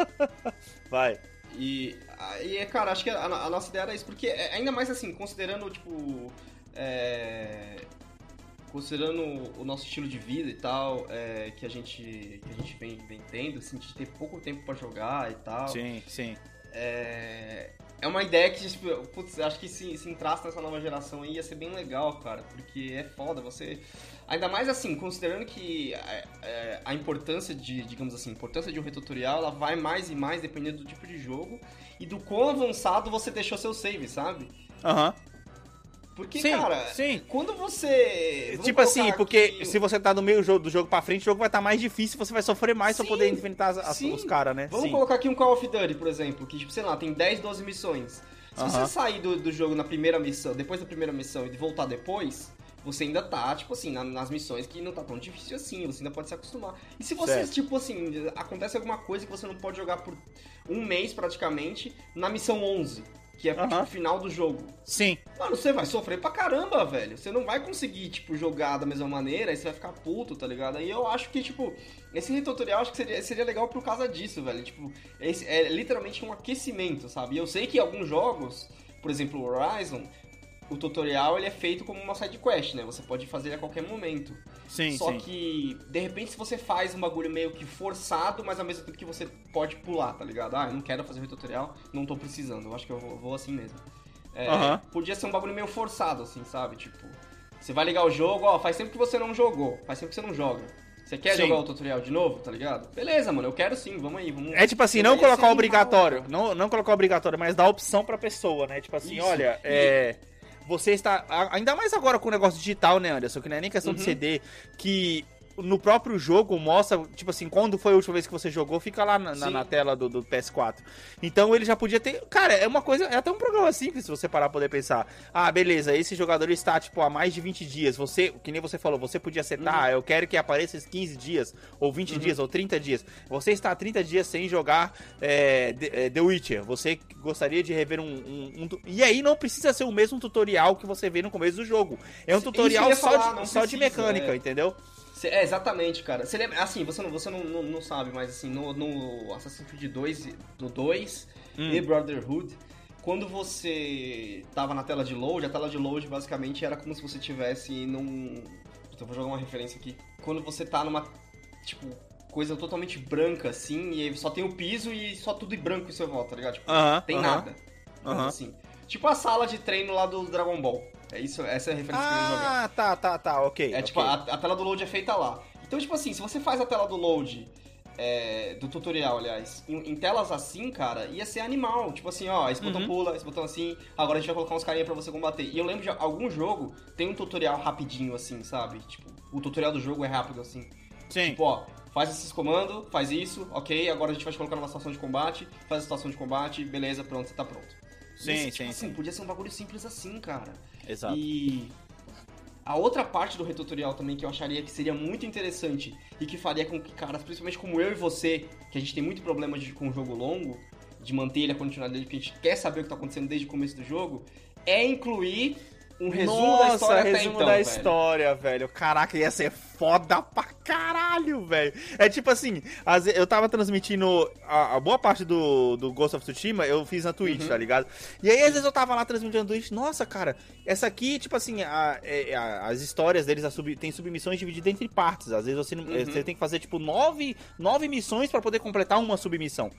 Vai. E, e cara, acho que a, a nossa ideia era isso, porque é, ainda mais assim, considerando, tipo. é, considerando o nosso estilo de vida e tal, é, que a gente, que a gente vem, vem tendo, assim, de ter pouco tempo pra jogar e tal. Sim, sim. É, é uma ideia que, tipo, putz, acho que se, se entrasse nessa nova geração aí ia ser bem legal, cara, porque é foda, você... Ainda mais assim, considerando que é, é, a importância de, digamos assim, a importância de um retutorial, ela vai mais e mais dependendo do tipo de jogo e do quão avançado você deixou seu save, sabe? Aham. Porque, Sim, cara, sim. quando você... Tipo assim, porque aqui- se você tá no meio do jogo, do jogo pra frente, o jogo vai estar mais difícil, você vai sofrer mais pra Sim, poder enfrentar as- os caras, né? Vamos Sim. colocar aqui um Call of Duty, por exemplo, que, tipo, sei lá, tem 10, 12 missões. Se Aham. você sair do, do jogo na primeira missão, depois da primeira missão e voltar depois, você ainda tá, tipo assim, na- nas missões que não tá tão difícil assim, você ainda pode se acostumar. E se você, Certo. tipo assim, acontece alguma coisa que você não pode jogar por um mês praticamente, na missão 11, que é tipo, o final do jogo. Sim. Mano, você vai sofrer pra caramba, velho. Você não vai conseguir, tipo, jogar da mesma maneira, aí você vai ficar puto, tá ligado? Aí eu acho que, tipo, esse tutorial acho que seria, seria legal por causa disso, velho. Tipo, esse é literalmente um aquecimento, sabe? E eu sei que alguns jogos, por exemplo, o Horizon, o tutorial ele é feito como uma side quest, né? Você pode fazer a qualquer momento. Sim, Só sim. que, de repente, se você faz um bagulho meio que forçado, mas ao mesmo tempo que você pode pular, tá ligado? Ah, eu não quero fazer o tutorial, não tô precisando. Eu acho que eu vou, vou assim mesmo. É, Aham. Podia ser um bagulho meio forçado, assim, sabe? Tipo, você vai ligar o jogo, ó, faz tempo que você não jogou, faz tempo que você não joga. Você quer Sim. jogar o tutorial de novo, tá ligado? Beleza, mano, eu quero sim, vamos aí, vamos. É tipo assim, não colocar obrigatório. Não, não colocar obrigatório, mas dar opção pra pessoa, né? Tipo assim, Isso. olha, E- é. Você está. Ainda mais agora com o negócio digital, né, Anderson? Que não é nem questão de Uhum. CD. Que no próprio jogo mostra, tipo assim, quando foi a última vez que você jogou, fica lá na, na- na tela do, do PS4. Então ele já podia ter. Cara, é uma coisa. É até um programa simples se você parar pra poder pensar. Ah, beleza, esse jogador está, tipo, há mais de 20 dias. Você, que nem você falou, você podia setar, Uhum. ah, eu quero que apareça esses 15 dias, ou 20 dias, ou 30 dias. Você está há 30 dias sem jogar é, The, Witcher. Você gostaria de rever um, um- um E aí não precisa ser o mesmo tutorial que você vê no começo do jogo. É um tutorial só, falar, de, só de mecânica, é. entendeu? Cê- é, exatamente, cara. Você lembra, assim, você não, você não, não, não sabe, mas assim, no, no Assassin's Creed 2, do 2 Hum. e Brotherhood, quando você tava na tela de load, a tela de load basicamente era como se você tivesse num. Então, vou jogar uma referência aqui. Quando você tá numa, tipo, coisa totalmente branca, assim, e só tem o piso e só tudo em branco em seu volta, tá ligado? Tipo, Aham. tem aham. nada. Mas, Aham. assim. Tipo a sala de treino lá do Dragon Ball. É isso, essa é a referência que eu ia jogar. Ah, tá, tá, tá, ok. É tipo, ok. a, a tela do load é feita lá. Então, tipo assim, se você faz a tela do load, é, do tutorial, aliás, em, em telas assim, cara, ia ser animal. Tipo assim, ó, esse botão Uhum. pula, esse botão assim, agora a gente vai colocar uns carinha pra você combater. E eu lembro de algum jogo, tem um tutorial rapidinho assim, sabe? Tipo, o tutorial do jogo é rápido assim. Sim. Tipo, ó, faz esses comandos, faz isso, ok, agora a gente vai te colocar numa situação de combate, faz a situação de combate, beleza, pronto, você tá pronto. Sim, Esse, sim, tipo assim, sim. podia ser um bagulho simples assim, cara. Exato. E a outra parte do retutorial também que eu acharia que seria muito interessante e que faria com que caras, principalmente como eu e você, que a gente tem muito problema de, com o jogo longo, de manter ele a continuidade dele, porque a gente quer saber o que tá acontecendo desde o começo do jogo, é incluir um resumo Nossa, da história resumo então, da velho. história, velho. Caraca, ia ser foda pra caralho, velho. É tipo assim, ve- eu tava transmitindo a, a boa parte do, do Ghost of Tsushima, eu fiz na Twitch, Uhum. tá ligado? E aí, às vezes, eu tava lá transmitindo na Twitch, nossa, cara, essa aqui, tipo assim, a- é- a- as histórias deles sub- tem submissões divididas entre partes. Às vezes você, não- Uhum. você tem que fazer, tipo, nove, nove missões pra poder completar uma submissão.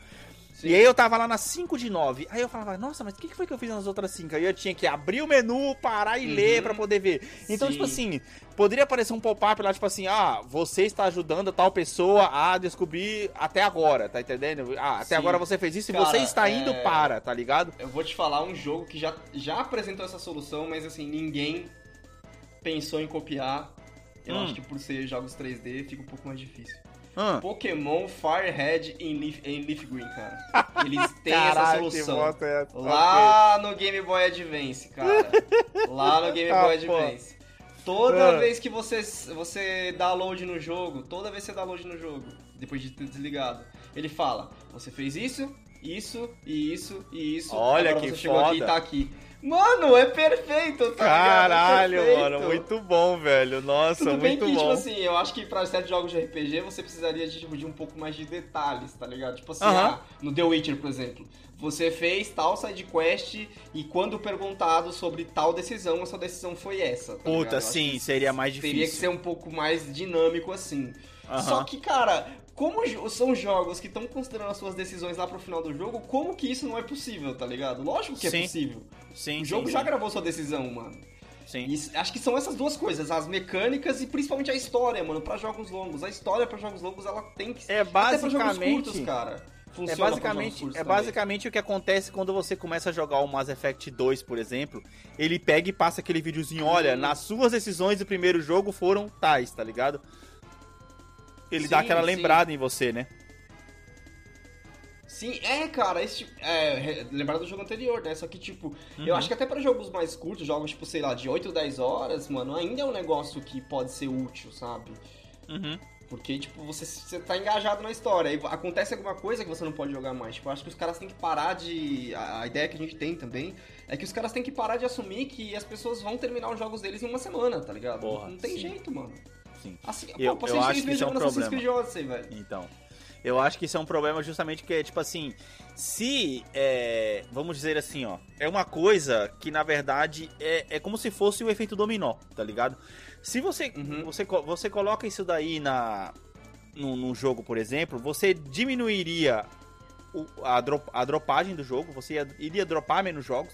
Sim. E aí eu tava lá nas 5 de 9. Aí eu falava, nossa, mas o que que foi que eu fiz nas outras 5? Aí eu tinha que abrir o menu, parar e Uhum. ler pra poder ver. Então, Sim. tipo assim, poderia aparecer um pop-up lá, tipo assim, ah, você está ajudando tal pessoa a descobrir até agora, tá entendendo? Ah, até Sim. agora você fez isso e Cara, você está indo é- para, tá ligado? Eu vou te falar um jogo que já, já apresentou essa solução, mas assim, ninguém pensou em copiar. Eu Hum. acho que por ser jogos 3D fica um pouco mais difícil. Ah, Pokémon Firehead em Leaf, em Leaf Green, cara. Eles têm essa caralho, que solução. é essa? Lá no Game Boy Advance, cara. Lá no Game Ah, Boy pô. Advance. Toda Ah. vez que você, você dá load no jogo, toda vez que você dá load no jogo, depois de ter desligado. Ele fala: Você fez isso, isso, e isso, e isso. Olha agora que você chegou foda. aqui e tá aqui. Mano, é perfeito, tá Caralho, ligado? É mano, perfeito. muito bom, velho. Nossa, Tudo bem muito que, bom. tipo assim, eu acho que pra certos jogos de RPG você precisaria de, tipo, de um pouco mais de detalhes, tá ligado? Tipo assim, Aham. ah, no The Witcher, por exemplo, você fez tal side quest e quando perguntado sobre tal decisão, a sua decisão foi essa. Tá Puta, sim, seria mais Teria que difícil. ser um pouco mais dinâmico assim. Só que, cara, como são jogos que estão considerando as suas decisões lá pro final do jogo, como que isso não é possível, tá ligado? Lógico que Sim. é possível. Sim, o jogo sim, já sim. gravou sua decisão, mano. Sim. E acho que são essas duas coisas, as mecânicas e principalmente a história, mano, pra jogos longos. A história pra jogos longos, ela tem que É Até pra jogos basicamente. curtos, cara. É Funciona jogos basicamente, é também. basicamente o que acontece quando você começa a jogar o Mass Effect 2, por exemplo. Ele pega e passa aquele videozinho, olha, nas suas decisões do primeiro jogo foram tais, tá ligado? Ele dá Sim, aquela sim. lembrada em você, né? Sim, é, cara, esse tipo, é, lembrar do jogo anterior, né? Só que, tipo, Uhum. eu acho que até pra jogos mais curtos, jogos, tipo, sei lá, de 8 ou 10 horas, mano, ainda é um negócio que pode ser útil, sabe? Uhum. Porque, tipo, você, você tá engajado na história. E acontece alguma coisa que você não pode jogar mais. Tipo, eu acho que os caras têm que parar de. A, a ideia que a gente tem também é que os caras têm que parar de assumir que as pessoas vão terminar os jogos deles em uma semana, tá ligado? Porra, não tem sim. jeito, mano. Sim. Assim, Eu- pô, eu acho que isso é um problema. Odyssey, velho. Então, eu acho que isso é um problema justamente que é tipo assim, se, é, vamos dizer assim, ó, é uma coisa que na verdade é, é como se fosse o efeito dominó, tá ligado? Se você, Uhum. você, você coloca isso daí na, num, num jogo, por exemplo, você diminuiria o- a, dro- a dropagem do jogo, você ia- iria dropar menos jogos,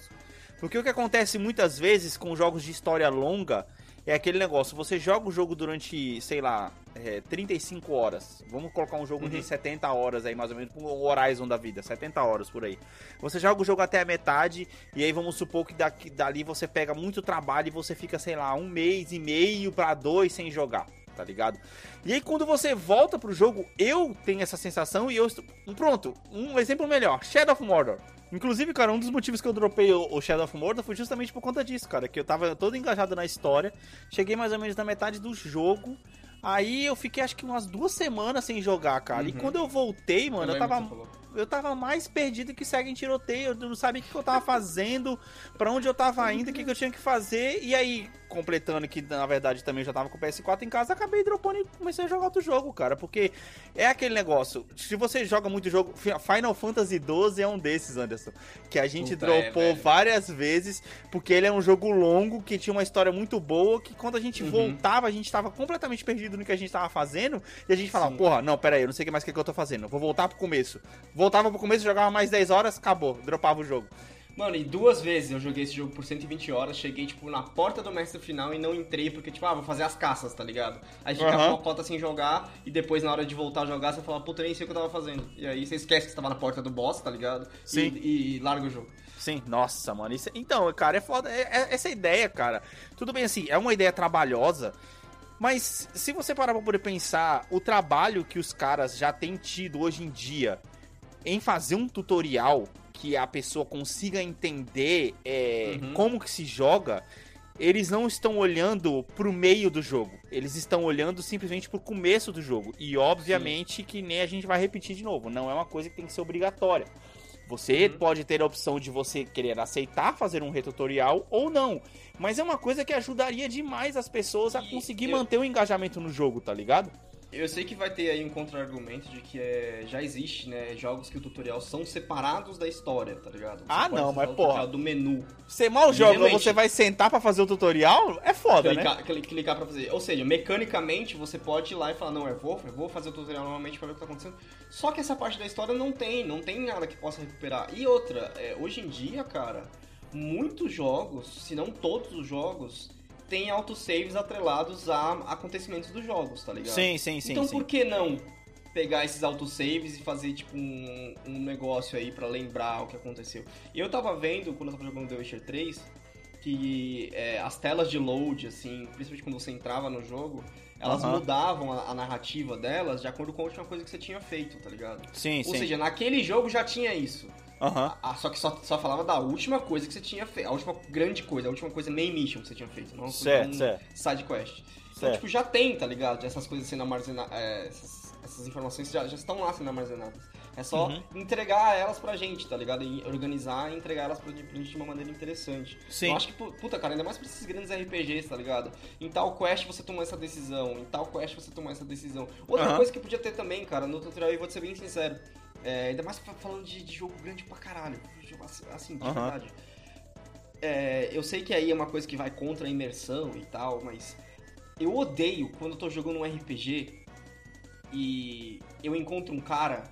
porque o que acontece muitas vezes com jogos de história longa é aquele negócio, você joga o jogo durante, sei lá, é, 35 horas. Vamos colocar um jogo Uhum. de 70 horas aí, mais ou menos, o Horizon da vida, 70 horas por aí. Você joga o jogo até a metade, e aí vamos supor que daqui, dali você pega muito trabalho e você fica, sei lá, um mês e meio pra dois sem jogar, tá ligado? E aí quando você volta pro jogo, eu tenho essa sensação e eu estou... Pronto, um exemplo melhor, Shadow of Mordor. Inclusive, cara, um dos motivos que eu dropei o, Shadow of Mordor foi justamente por conta disso, cara. Que eu tava todo engajado na história. Cheguei mais ou menos na metade do jogo. Aí eu fiquei acho que umas duas semanas sem jogar, cara. E Uhum. quando eu voltei, mano, eu, lembro tava eu tava mais perdido que segue em tiroteio. Eu não sabia o que, que eu tava fazendo, pra onde eu tava indo, o que, que eu tinha que fazer. E aí, completando que na verdade também já tava com o PS4 em casa, acabei dropando e comecei a jogar outro jogo, cara. Porque é aquele negócio. Se você joga muito jogo. Final Fantasy XII é um desses, Anderson. Que a gente Puta, é, dropou velho. várias vezes, porque ele é um jogo longo, que tinha uma história muito boa, que quando a gente Uhum. voltava, a gente tava completamente perdido no que a gente tava fazendo, e a gente falava, Sim. porra, não, pera aí, eu não sei o que mais que, que eu tô fazendo, eu vou voltar pro começo. Voltava pro começo, jogava mais 10 horas, acabou, dropava o jogo. Mano, e duas vezes eu joguei esse jogo por 120 horas, cheguei, tipo, na porta do mestre final e não entrei, porque, tipo, ah, vou fazer as caças, tá ligado? Aí fica Aham. uma cota sem jogar, e depois, na hora de voltar a jogar, você fala, puta, nem sei o que eu tava fazendo. E aí você esquece que você tava na porta do boss, tá ligado? Sim. E, e larga o jogo. Sim, nossa, mano. Isso... Então, cara, é foda. É- é- essa ideia, cara. Tudo bem assim, é uma ideia trabalhosa. Mas se você parar pra poder pensar o trabalho que os caras já têm tido hoje em dia em fazer um tutorial que a pessoa consiga entender é, Uhum. como que se joga, eles não estão olhando pro meio do jogo. Eles estão olhando simplesmente pro começo do jogo. E obviamente que nem a gente vai repetir de novo. Não é uma coisa que tem que ser obrigatória. Você Uhum. pode ter a opção de você querer aceitar fazer um retutorial ou não. Mas é uma coisa que ajudaria demais as pessoas a conseguir eu- manter o engajamento no jogo, tá ligado? Eu sei que vai ter aí um contra-argumento de que é, já existe, né, jogos que o tutorial são separados da história, tá ligado? Você Ah, não, mas porra. do menu. Você mal joga, realmente- você vai sentar pra fazer o tutorial? É foda, né? clicar, cli- clicar pra fazer. Ou seja, mecanicamente você pode ir lá e falar, não, eu vou, eu vou fazer o tutorial normalmente pra ver o que tá acontecendo. Só que essa parte da história não tem, não tem nada que possa recuperar. E outra, é, hoje em dia, cara, muitos jogos, se não todos os jogos, têm autosaves atrelados a acontecimentos dos jogos, tá ligado? Sim, sim, sim, então sim. por que não pegar esses autosaves e fazer tipo um, um negócio aí pra lembrar o que aconteceu? Eu tava vendo, quando eu tava jogando The Witcher 3, que é, as telas de load, assim, principalmente quando você entrava no jogo, elas mudavam a, a narrativa delas de acordo com a última coisa que você tinha feito, tá ligado? Sim, Ou sim. seja, naquele jogo já tinha isso. Aham. Ah, só que só, só falava da última coisa que você tinha feito, a última grande coisa, a última coisa main mission que você tinha feito, não Certo, um certo. side quest. Então, Certo. tipo, já tem, tá ligado? Essas coisas sendo armazenadas, essas, essas informações já, já estão lá sendo armazenadas. É só uhum. entregar elas pra gente, tá ligado? E organizar e entregar elas pra, pra gente de uma maneira interessante. Sim. Eu acho que, puta, cara, ainda mais pra esses grandes RPGs, tá ligado? Em tal quest você tomou essa decisão, em tal quest você tomou essa decisão. Outra uhum. coisa que podia ter também, cara, no tutorial, e vou te ser bem sincero, é, ainda mais falando de, de, jogo grande pra caralho, assim, assim de uhum. verdade. É, eu sei que aí é uma coisa que vai contra a imersão e tal, mas eu odeio quando eu tô jogando um RPG e eu encontro um cara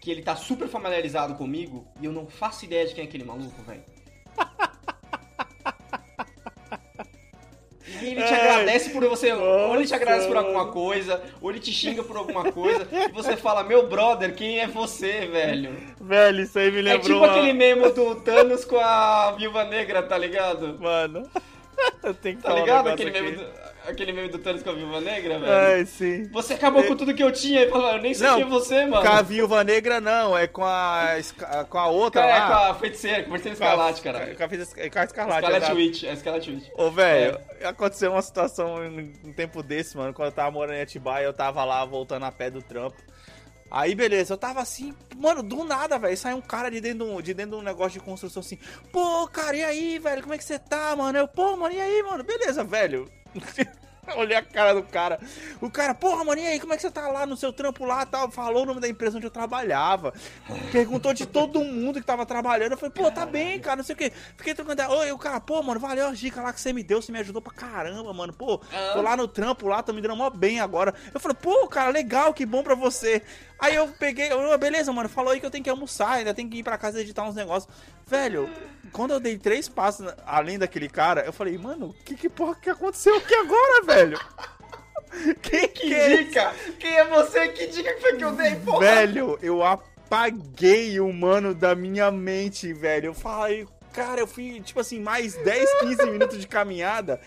que ele tá super familiarizado comigo e eu não faço ideia de quem é aquele maluco, velho. E ele te agradece por você. Ou ele te agradece por alguma coisa, ou ele te xinga por alguma coisa, e você fala, meu brother, quem é você, velho? Velho, isso aí me lembrou. É tipo aquele meme do Thanos com a viúva negra, tá ligado? Mano. Tenho que tá ligado? Um aquele meme do aquele meme do Thanos com a Viúva Negra, velho? Ai, sim. Você acabou com tudo que eu tinha e falou, eu nem sei não, quem é você, mano. Com a Viúva Negra, não, é com a, com a outra é, lá. É, com a feiticeira, com a feiticeira Escarlate, cara. Com a, com a Escarlate. Scarlet Witch, a Scarlet Witch. Ô, velho, é. aconteceu uma situação um tempo desse, mano, quando eu tava morando em Atibaia, eu tava lá voltando a pé do trampo. Aí, beleza, eu tava assim, mano, do nada, velho. Saiu um cara de dentro, de dentro de um negócio de construção assim. Pô, cara, e aí, velho? Como é que você tá, mano? Eu, pô, mano, e aí, mano? Beleza, velho. Olhei a cara do cara. O cara, porra, mano, e aí, como é que você tá lá no seu trampo lá tal? Falou o nome da empresa onde eu trabalhava. Perguntou de todo mundo que tava trabalhando. Eu falei, pô, tá bem, cara, não sei o quê. Fiquei trocando. Oi, o cara, pô, mano, valeu a dica lá que você me deu, você me ajudou pra caramba, mano. Pô, tô lá no trampo lá, tô me dando mó bem agora. Eu falei, pô, cara, legal, que bom pra você. Aí eu peguei, eu, beleza, mano, falou aí que eu tenho que almoçar, ainda tenho que ir pra casa editar uns negócios. Velho, quando eu dei três passos além daquele cara, eu falei, mano, que que porra que aconteceu aqui agora, velho? Que, que, que é dica? Quem é você? Que dica que foi que eu dei, porra? Velho, eu apaguei o mano da minha mente, velho. Eu falei, cara, eu fui, tipo assim, mais 10, 15 minutos de caminhada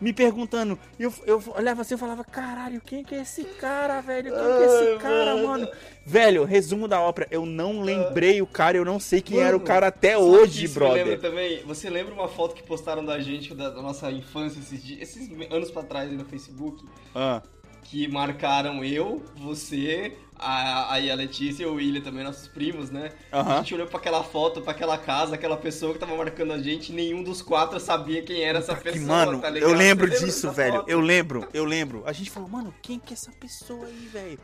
me perguntando. Eu, eu olhava assim e falava, caralho, quem que é esse cara, velho? Quem que é esse cara, mano? Velho, resumo da ópera, eu não lembrei o cara, eu não sei quem mano, era o cara até hoje, brother. Lembra também, você lembra uma foto que postaram da gente, da, da nossa infância, esses, dias, esses anos pra trás aí no Facebook? Ah que marcaram eu, você, a, aí a Letícia e o William também, nossos primos, né? Uhum. A gente olhou para aquela foto, para aquela casa, aquela pessoa que tava marcando a gente, nenhum dos quatro sabia quem era essa pessoa, mano, tá Eu lembro disso, velho. Foto? Eu lembro, eu lembro. A gente falou, mano, quem que é essa pessoa aí, velho?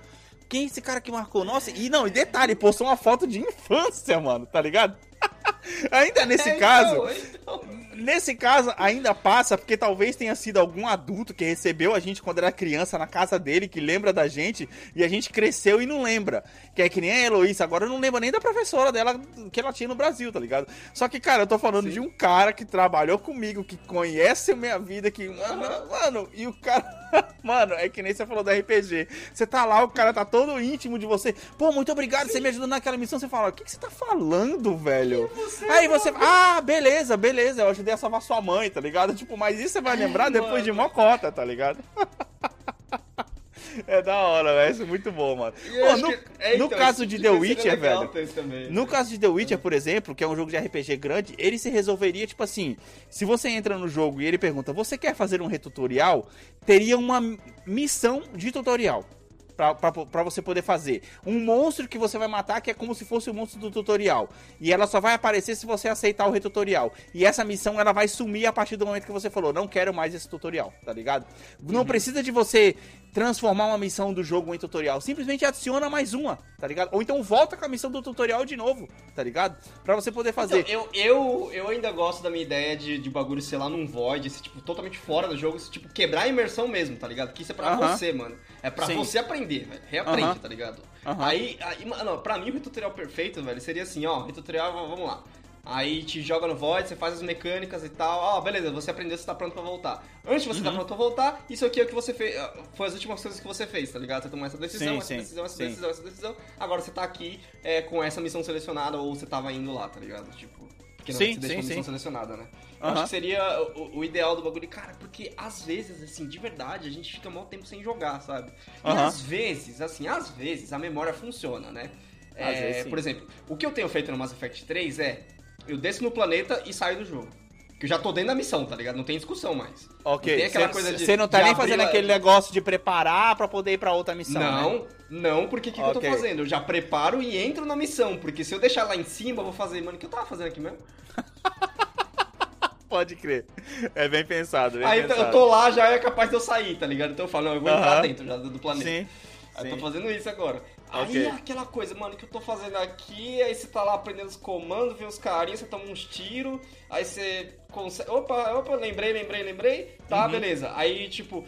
Quem é esse cara que marcou? Nossa, e não, e detalhe, postou uma foto de infância, mano, tá ligado? Ainda nesse é, caso, então, então. nesse caso ainda passa porque talvez tenha sido algum adulto que recebeu a gente quando era criança na casa dele, que lembra da gente e a gente cresceu e não lembra. Que é que nem a Heloísa, agora eu não lembro nem da professora dela que ela tinha no Brasil, tá ligado? Só que, cara, eu tô falando Sim. de um cara que trabalhou comigo, que conhece a minha vida, que. Mano, mano e o cara. Mano, é que nem você falou da RPG. Você tá lá, o cara tá todo íntimo de você. Pô, muito obrigado, Sim. você me ajudou naquela missão. Você fala, o que, que você tá falando, velho? Você Aí você. Ah, beleza, beleza, eu ajudei a salvar sua mãe, tá ligado? Tipo, mas isso você vai lembrar depois de mocota, tá ligado? É da hora, velho. Isso é muito bom, mano. Pô, no, é, então, no, caso de The Witcher, velho. No caso de The Witcher, por exemplo, que é um jogo de RPG grande, ele se resolveria, tipo assim, se você entra no jogo e ele pergunta, você quer fazer um retutorial? Teria uma missão de tutorial para você poder fazer. Um monstro que você vai matar que é como se fosse o monstro do tutorial. E ela só vai aparecer se você aceitar o retutorial. E essa missão ela vai sumir a partir do momento que você falou, não quero mais esse tutorial, tá ligado? Não uhum. precisa de você transformar uma missão do jogo em tutorial. Simplesmente adiciona mais uma, tá ligado? Ou então volta com a missão do tutorial de novo, tá ligado? Pra você poder fazer. Então, eu, eu, eu ainda gosto da minha ideia de, de bagulho, sei lá, num void, esse, tipo, totalmente fora do jogo, esse, tipo, quebrar a imersão mesmo, tá ligado? Que isso é pra uh -huh. você, mano. É pra Sim. você aprender, velho. Reaprende, uh -huh. tá ligado? Uh -huh. Aí, aí, mano, pra mim o tutorial perfeito, velho, seria assim, ó, tutorial, vamos lá. Aí te joga no Void, você faz as mecânicas e tal. Ó, oh, beleza, você aprendeu, você tá pronto pra voltar. Antes de você tá uhum. tá pronto pra voltar, isso aqui é o que você fez. Ah, foi as últimas coisas que você fez, tá ligado? Você tomou essa decisão, sim, essa sim, decisão, essa sim. decisão, essa decisão. Agora você tá aqui é, com essa missão selecionada ou você tava indo lá, tá ligado? Tipo. Porque não sim, você deixou a missão selecionada, né? Uhum. Acho que seria o, o, ideal do bagulho. Cara, porque às vezes, assim, de verdade, a gente fica mal tempo sem jogar, sabe? E uhum. às vezes, assim, às vezes a memória funciona, né? É, por exemplo, o que eu tenho feito no Mass Effect 3 é eu desço no planeta e saio do jogo. Que eu já tô dentro da missão, tá ligado? Não tem discussão mais. Ok. Não tem aquela Cê- coisa de- Você não tá nem fazendo lá- aquele negócio de preparar pra poder ir pra outra missão, né? não, não, porque o que, que eu tô fazendo? Eu já preparo e entro na missão. Porque se eu deixar lá em cima, eu vou fazer, mano, o que eu tava fazendo aqui mesmo? Pode crer. É bem pensado, bem Aí pensado. eu tô lá, já é capaz de eu sair, tá ligado? Então eu falo, eu vou entrar Aham. dentro já do planeta. Sim. Aí eu tô fazendo isso agora. Ok. Aí aquela coisa, mano, que eu tô fazendo aqui, aí você tá lá aprendendo os comandos, vê os carinhos, você toma uns tiros, aí você consegue. Opa, opa, lembrei, lembrei, lembrei. Tá, Uhum. beleza. Aí, tipo,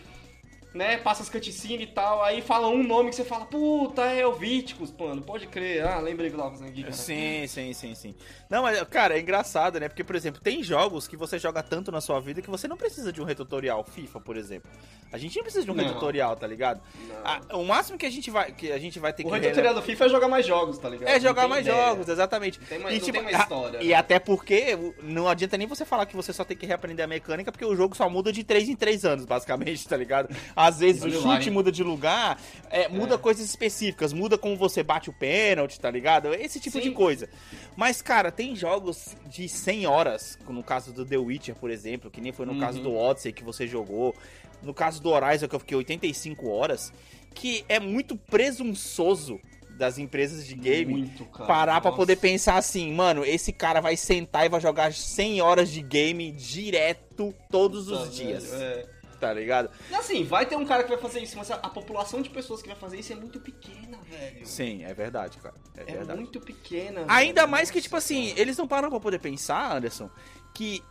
né, passa as cutscenes e tal, aí fala um nome que você fala, puta, é o Víticos, mano, pode crer. Ah, lembrei que fazendo aqui. Sim, sim, sim, sim. Não, mas, cara, é engraçado, né? Porque, por exemplo, tem jogos que você joga tanto na sua vida que você não precisa de um retutorial. FIFA, por exemplo. A gente não precisa de um Não. retutorial, tá ligado? Ah, o máximo que a gente vai, que a gente vai ter o que tutorial do FIFA é jogar mais jogos, tá ligado? É jogar mais ideia. jogos, exatamente. Tem mais- e, tipo, tem mais a- história, E né? até porque o- não adianta nem você falar que você só tem que reaprender a mecânica, porque o jogo só muda de 3 em 3 anos, basicamente, tá ligado? Às vezes o chute lá, muda de lugar, é, muda É. coisas específicas, muda como você bate o pênalti, tá ligado? Esse tipo de Sim. coisa. Mas, cara, tem jogos de 100 horas, no caso do The Witcher, por exemplo, que nem foi no Uhum. caso do Odyssey que você jogou, no caso do Horizon que eu fiquei 85 horas, que é muito presunçoso das empresas de game Muito, parar pra Nossa. poder pensar assim, mano, esse cara vai sentar e vai jogar 100 horas de game direto todos Tá, os dias, velho, é. tá ligado? E assim, vai ter um cara que vai fazer isso, mas a, a população de pessoas que vai fazer isso é muito pequena, velho. Sim, é verdade, cara. É, É verdade. muito pequena. Ainda velho. mais que, tipo assim, eles não param pra poder pensar, Anderson, que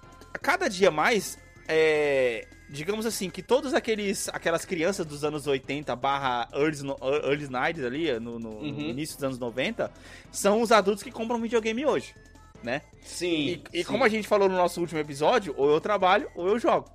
cada dia mais, é, digamos assim, que todos aqueles aquelas crianças dos anos 80 barra early, no- early 90s ali, no, no- no Uhum. início dos anos 90, são os adultos que compram videogame hoje, né? Sim. E, e sim. como a gente falou no nosso último episódio, ou eu trabalho ou eu jogo.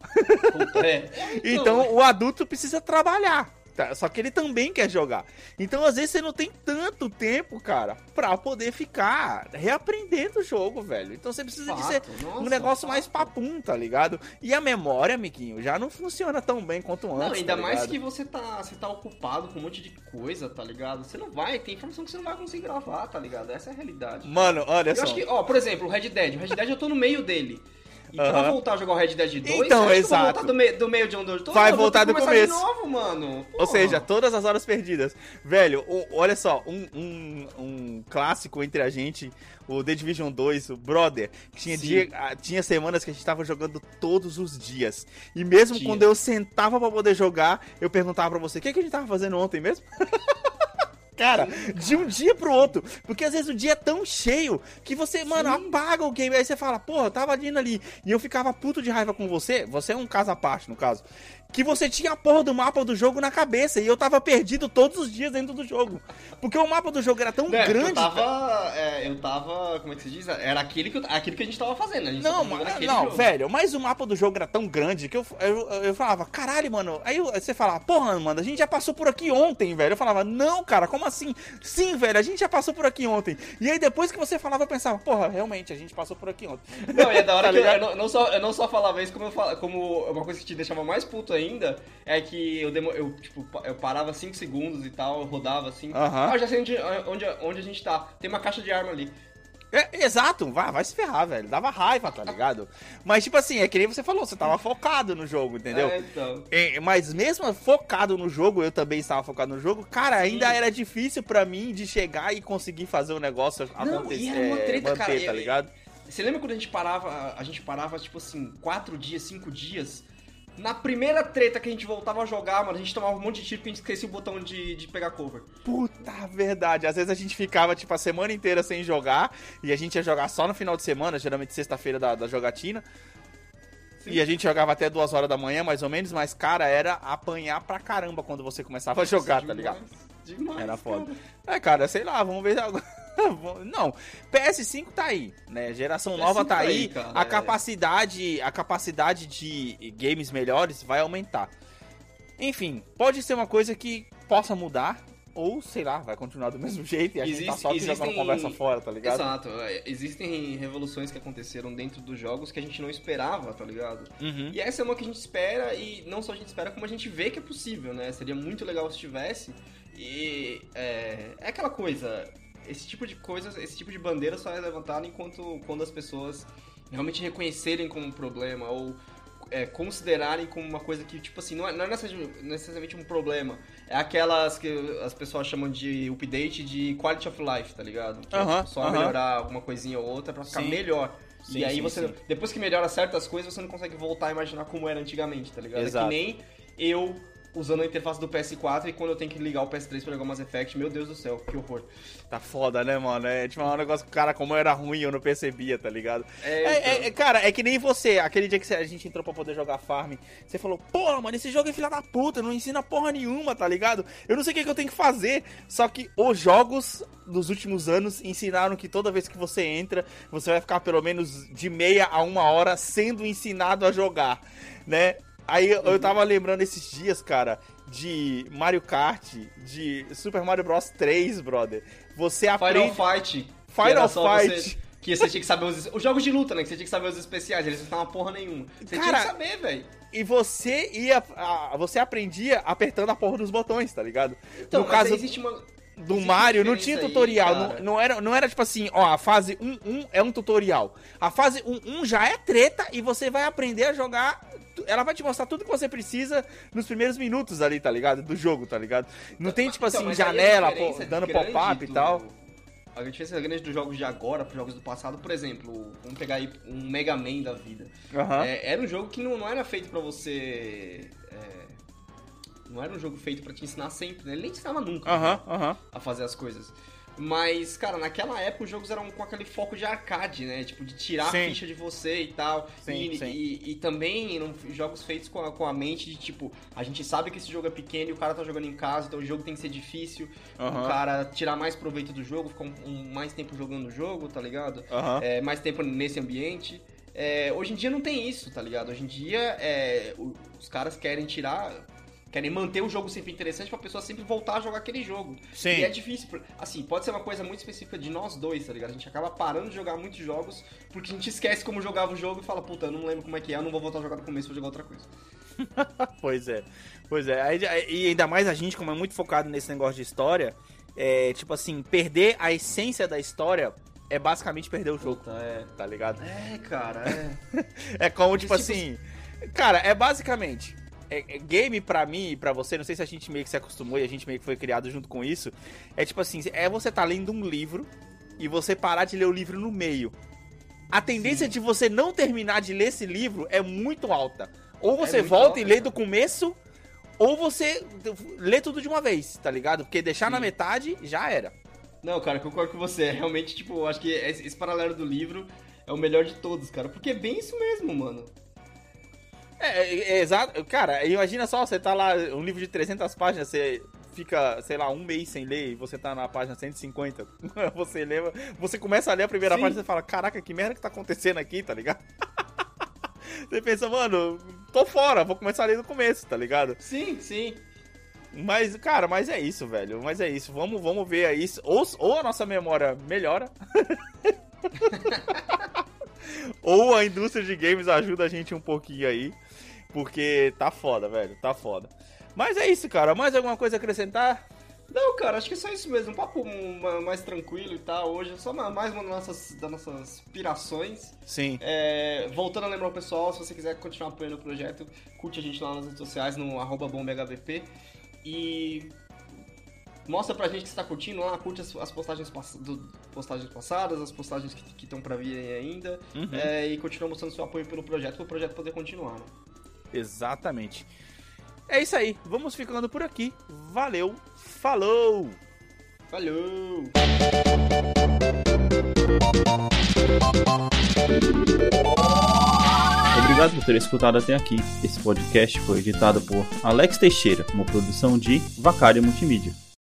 É. Então o adulto precisa trabalhar. Tá? Só que ele também quer jogar. Então, às vezes, você não tem tanto tempo, cara, pra poder ficar reaprendendo o jogo, velho. Então você precisa de ser Fato, nossa, um negócio mais fato. papum, tá ligado? E a memória, amiguinho, já não funciona tão bem quanto antes. Não, ainda tá mais que você tá, você tá ocupado com um monte de coisa, tá ligado? Você não vai, tem informação que você não vai conseguir gravar, tá ligado? Essa é a realidade. Mano, olha Eu só. acho que, ó, por exemplo, o Red Dead. O Red Dead eu tô no meio dele. E pra Aham. voltar a jogar o Red Dead 2, Então, eu exato. vou voltar do, meio, do meio de onde eu tô? Vai Não, voltar do começo. de novo, mano. Ou seja, todas as horas perdidas. Velho, o- olha só, um, um, um clássico entre a gente, o The Division 2, o Brother, tinha, Sim. dia, ah, tinha semanas que a gente tava jogando todos os dias. E mesmo quando eu sentava pra poder jogar, eu perguntava pra você, o que, que a gente tava fazendo ontem mesmo? Cara, de um dia pro outro. Porque às vezes o dia é tão cheio que você, mano, Sim. apaga o game. Aí você fala, porra, eu tava indo ali. E eu ficava puto de raiva com você. Você é um caso à parte, no caso. Que você tinha a porra do mapa do jogo na cabeça. E eu tava perdido todos os dias dentro do jogo. Porque o mapa do jogo era tão É, grande. Eu tava. é, eu tava. Como é que se diz? Era aquele que, aquilo que a gente tava fazendo. Gente Não, tava não, jogo. velho, mas o mapa do jogo era tão grande que eu, eu, eu falava, caralho, mano. Aí aí você falava, porra, mano, a gente já passou por aqui ontem, velho. Eu falava, não, cara, como assim? Sim, velho, a gente já passou por aqui ontem. E aí depois que você falava, eu pensava, porra, realmente, a gente passou por aqui ontem. Não, e é da hora que eu, eu não, só, eu não só falava isso, como, eu como uma coisa que te deixava mais puto ainda é que eu, demo, eu, tipo, eu parava 5 segundos e tal, eu rodava assim. Aham. Ah, eu já sei onde, onde, onde a gente tá. Tem uma caixa de arma ali. É, exato, vai, vai se ferrar, velho. Dava raiva, tá ligado? Mas, tipo assim, é que nem você falou, você tava focado no jogo, entendeu? É, então. É, Mas mesmo focado no jogo, eu também estava focado no jogo, cara, ainda Sim. era difícil pra mim de chegar e conseguir fazer o negócio Não, acontecer, e era uma treta, manter, cara, tá ligado? Você lembra quando a gente parava, a gente parava, tipo assim, 4 dias, 5 dias? Na primeira treta que a gente voltava a jogar, mano, a gente tomava um monte de tiro porque a gente esquecia o botão de, de pegar cover. Puta verdade. Às vezes a gente ficava, tipo, a semana inteira sem jogar. E a gente ia jogar só no final de semana, geralmente sexta-feira da, da jogatina. E a gente jogava até duas horas da manhã, mais ou menos. Mas, cara, era apanhar pra caramba quando você começava a jogar, tá ligado? Demais, Era foda. cara. É, cara, sei lá, vamos ver agora. Não, PS5 tá aí, né? Geração PS5 nova tá tá aí. cara, a é. capacidade, a capacidade de games melhores vai aumentar. Enfim, pode ser uma coisa que possa mudar ou sei lá, vai continuar do mesmo jeito e a gente tá Existe- só jogando existem- conversa fora, tá ligado? Exato. é, Existem revoluções que aconteceram dentro dos jogos que a gente não esperava, tá ligado? Uhum. E essa é uma que a gente espera, e não só a gente espera, como a gente vê que é possível, né? Seria muito legal se tivesse. E é, é aquela coisa, esse tipo de coisa, esse tipo de bandeira só é levantada enquanto quando as pessoas realmente reconhecerem como um problema ou é, considerarem como uma coisa que, tipo assim, não é, não é necessariamente um problema. É aquelas que as pessoas chamam de update de quality of life, tá ligado? Que é só uh -huh. melhorar alguma coisinha ou outra pra ficar Sim. melhor. Sim, e aí sim, você, depois que melhora certas coisas, você não consegue voltar a imaginar como era antigamente, tá ligado? Exato. É que nem eu usando a interface do PS4 e quando eu tenho que ligar o PS3 pra jogar Mass Effect, meu Deus do céu, que horror. Tá foda, né, mano? É tipo um negócio que, cara, como era ruim, eu não percebia, tá ligado? É, É, então. é- é, cara, é que nem você, aquele dia que a gente entrou pra poder jogar Farm, você falou, porra, mano, esse jogo é filha da puta, não ensina porra nenhuma, tá ligado? Eu não sei o que, que eu tenho que fazer. Só que os jogos dos últimos anos ensinaram que toda vez que você entra, você vai ficar pelo menos de meia a uma hora sendo ensinado a jogar, né? Aí eu- eu tava lembrando esses dias, cara, de Mario Kart, de Super Mario Bros 3, brother. Você Final aprende. Fight. Final era só Fight. Você, que você tinha que saber os, os jogos de luta, né? Que você tinha que saber os especiais, eles não estavam porra nenhuma. Você tinha Cara, que saber, velho. E você ia. você aprendia apertando a porra dos botões, tá ligado? Então, no caso existe uma. do existe Mario, não tinha tutorial. aí, não, não era, não era tipo assim, ó, a fase 1-1 é um tutorial. A fase 1-1 já é treta e você vai aprender a jogar. Ela vai te mostrar tudo que você precisa nos primeiros minutos ali, tá ligado? Do jogo, tá ligado? Não tem, tipo Então, assim, a janela, pô, dando pop-up e do- tal. A diferença grande dos jogos de agora para jogos do passado, por exemplo, vamos pegar aí um Mega Man da vida. Aham. É, era um jogo que não, não era feito pra você. é, não era um jogo feito pra te ensinar sempre, né? Ele nem ensinava nunca Aham, aham. a fazer as coisas. Mas, cara, naquela época os jogos eram com aquele foco de arcade, né? Tipo, de tirar Sim. a ficha de você e tal. Sim, e, sim. E, e também eram jogos feitos com a, com a mente de tipo, a gente sabe que esse jogo é pequeno e o cara tá jogando em casa, então o jogo tem que ser difícil. O cara tirar mais proveito do jogo, ficar um, um- mais tempo jogando o jogo, tá ligado? É, mais tempo nesse ambiente. É, hoje em dia não tem isso, tá ligado? Hoje em dia é, os caras querem tirar. Querem manter o jogo sempre interessante pra pessoa sempre voltar a jogar aquele jogo. Sim. E é difícil. Assim, pode ser uma coisa muito específica de nós dois, tá ligado? A gente acaba parando de jogar muitos jogos porque a gente esquece como jogava o jogo e fala, puta, eu não lembro como é que é, eu não vou voltar a jogar do começo, vou jogar outra coisa. Pois é, pois é. Aí- e ainda mais a gente, como é muito focado nesse negócio de história, é tipo assim, perder a essência da história é basicamente perder o jogo, Puta, é. tá ligado? É, cara, é. É como, tipo tipo assim. Cara, é basicamente. É- é game pra mim e pra você, não sei se a gente meio que se acostumou e a gente meio que foi criado junto com isso. É tipo assim: é você tá lendo um livro e você parar de ler o livro no meio. A tendência de você não terminar de ler esse livro é muito alta. Ou você muito volta alta, e lê do começo, ou você lê tudo de uma vez, tá ligado? Porque deixar na Sim. metade já era. Não, cara, concordo com você. É Realmente, tipo, acho que esse paralelo do livro é o melhor de todos, cara. Porque é bem isso mesmo, mano. É, é, é exato. Cara, imagina só, você tá lá, um livro de 300 páginas, você fica, sei lá, um mês sem ler e você tá na página 150. Você lê, você começa a ler a primeira Sim. página e você fala, caraca, que merda que tá acontecendo aqui, tá ligado? Você pensa, mano, tô fora, vou começar a ler do começo, tá ligado? Sim, sim. Mas, cara, mas é isso, velho. Mas é isso. Vamos, vamos ver aí. Ou, ou a nossa memória melhora. ou a indústria de games ajuda a gente um pouquinho aí. Porque tá foda, velho. Tá foda. Mas é isso, cara. Mais alguma coisa a acrescentar? Não, cara, acho que é só isso mesmo. Um papo ma- mais tranquilo e tal. Hoje é só mais uma das nossas, das nossas pirações. Sim. É, voltando a lembrar o pessoal, se você quiser continuar apoiando o projeto, curte a gente lá nas redes sociais, no arroba. E mostra pra gente que você tá curtindo lá, curte as, as postagens, pass- do- postagens passadas, as postagens que estão pra vir aí ainda. Uhum. É, e continua mostrando seu apoio pelo projeto, para o projeto poder continuar. Né? Exatamente. É isso aí. Vamos ficando por aqui. Valeu. Falou! Valeu! Obrigado por ter escutado até aqui. Esse podcast foi editado por Alex Teixeira, uma produção de Vacária Multimídia.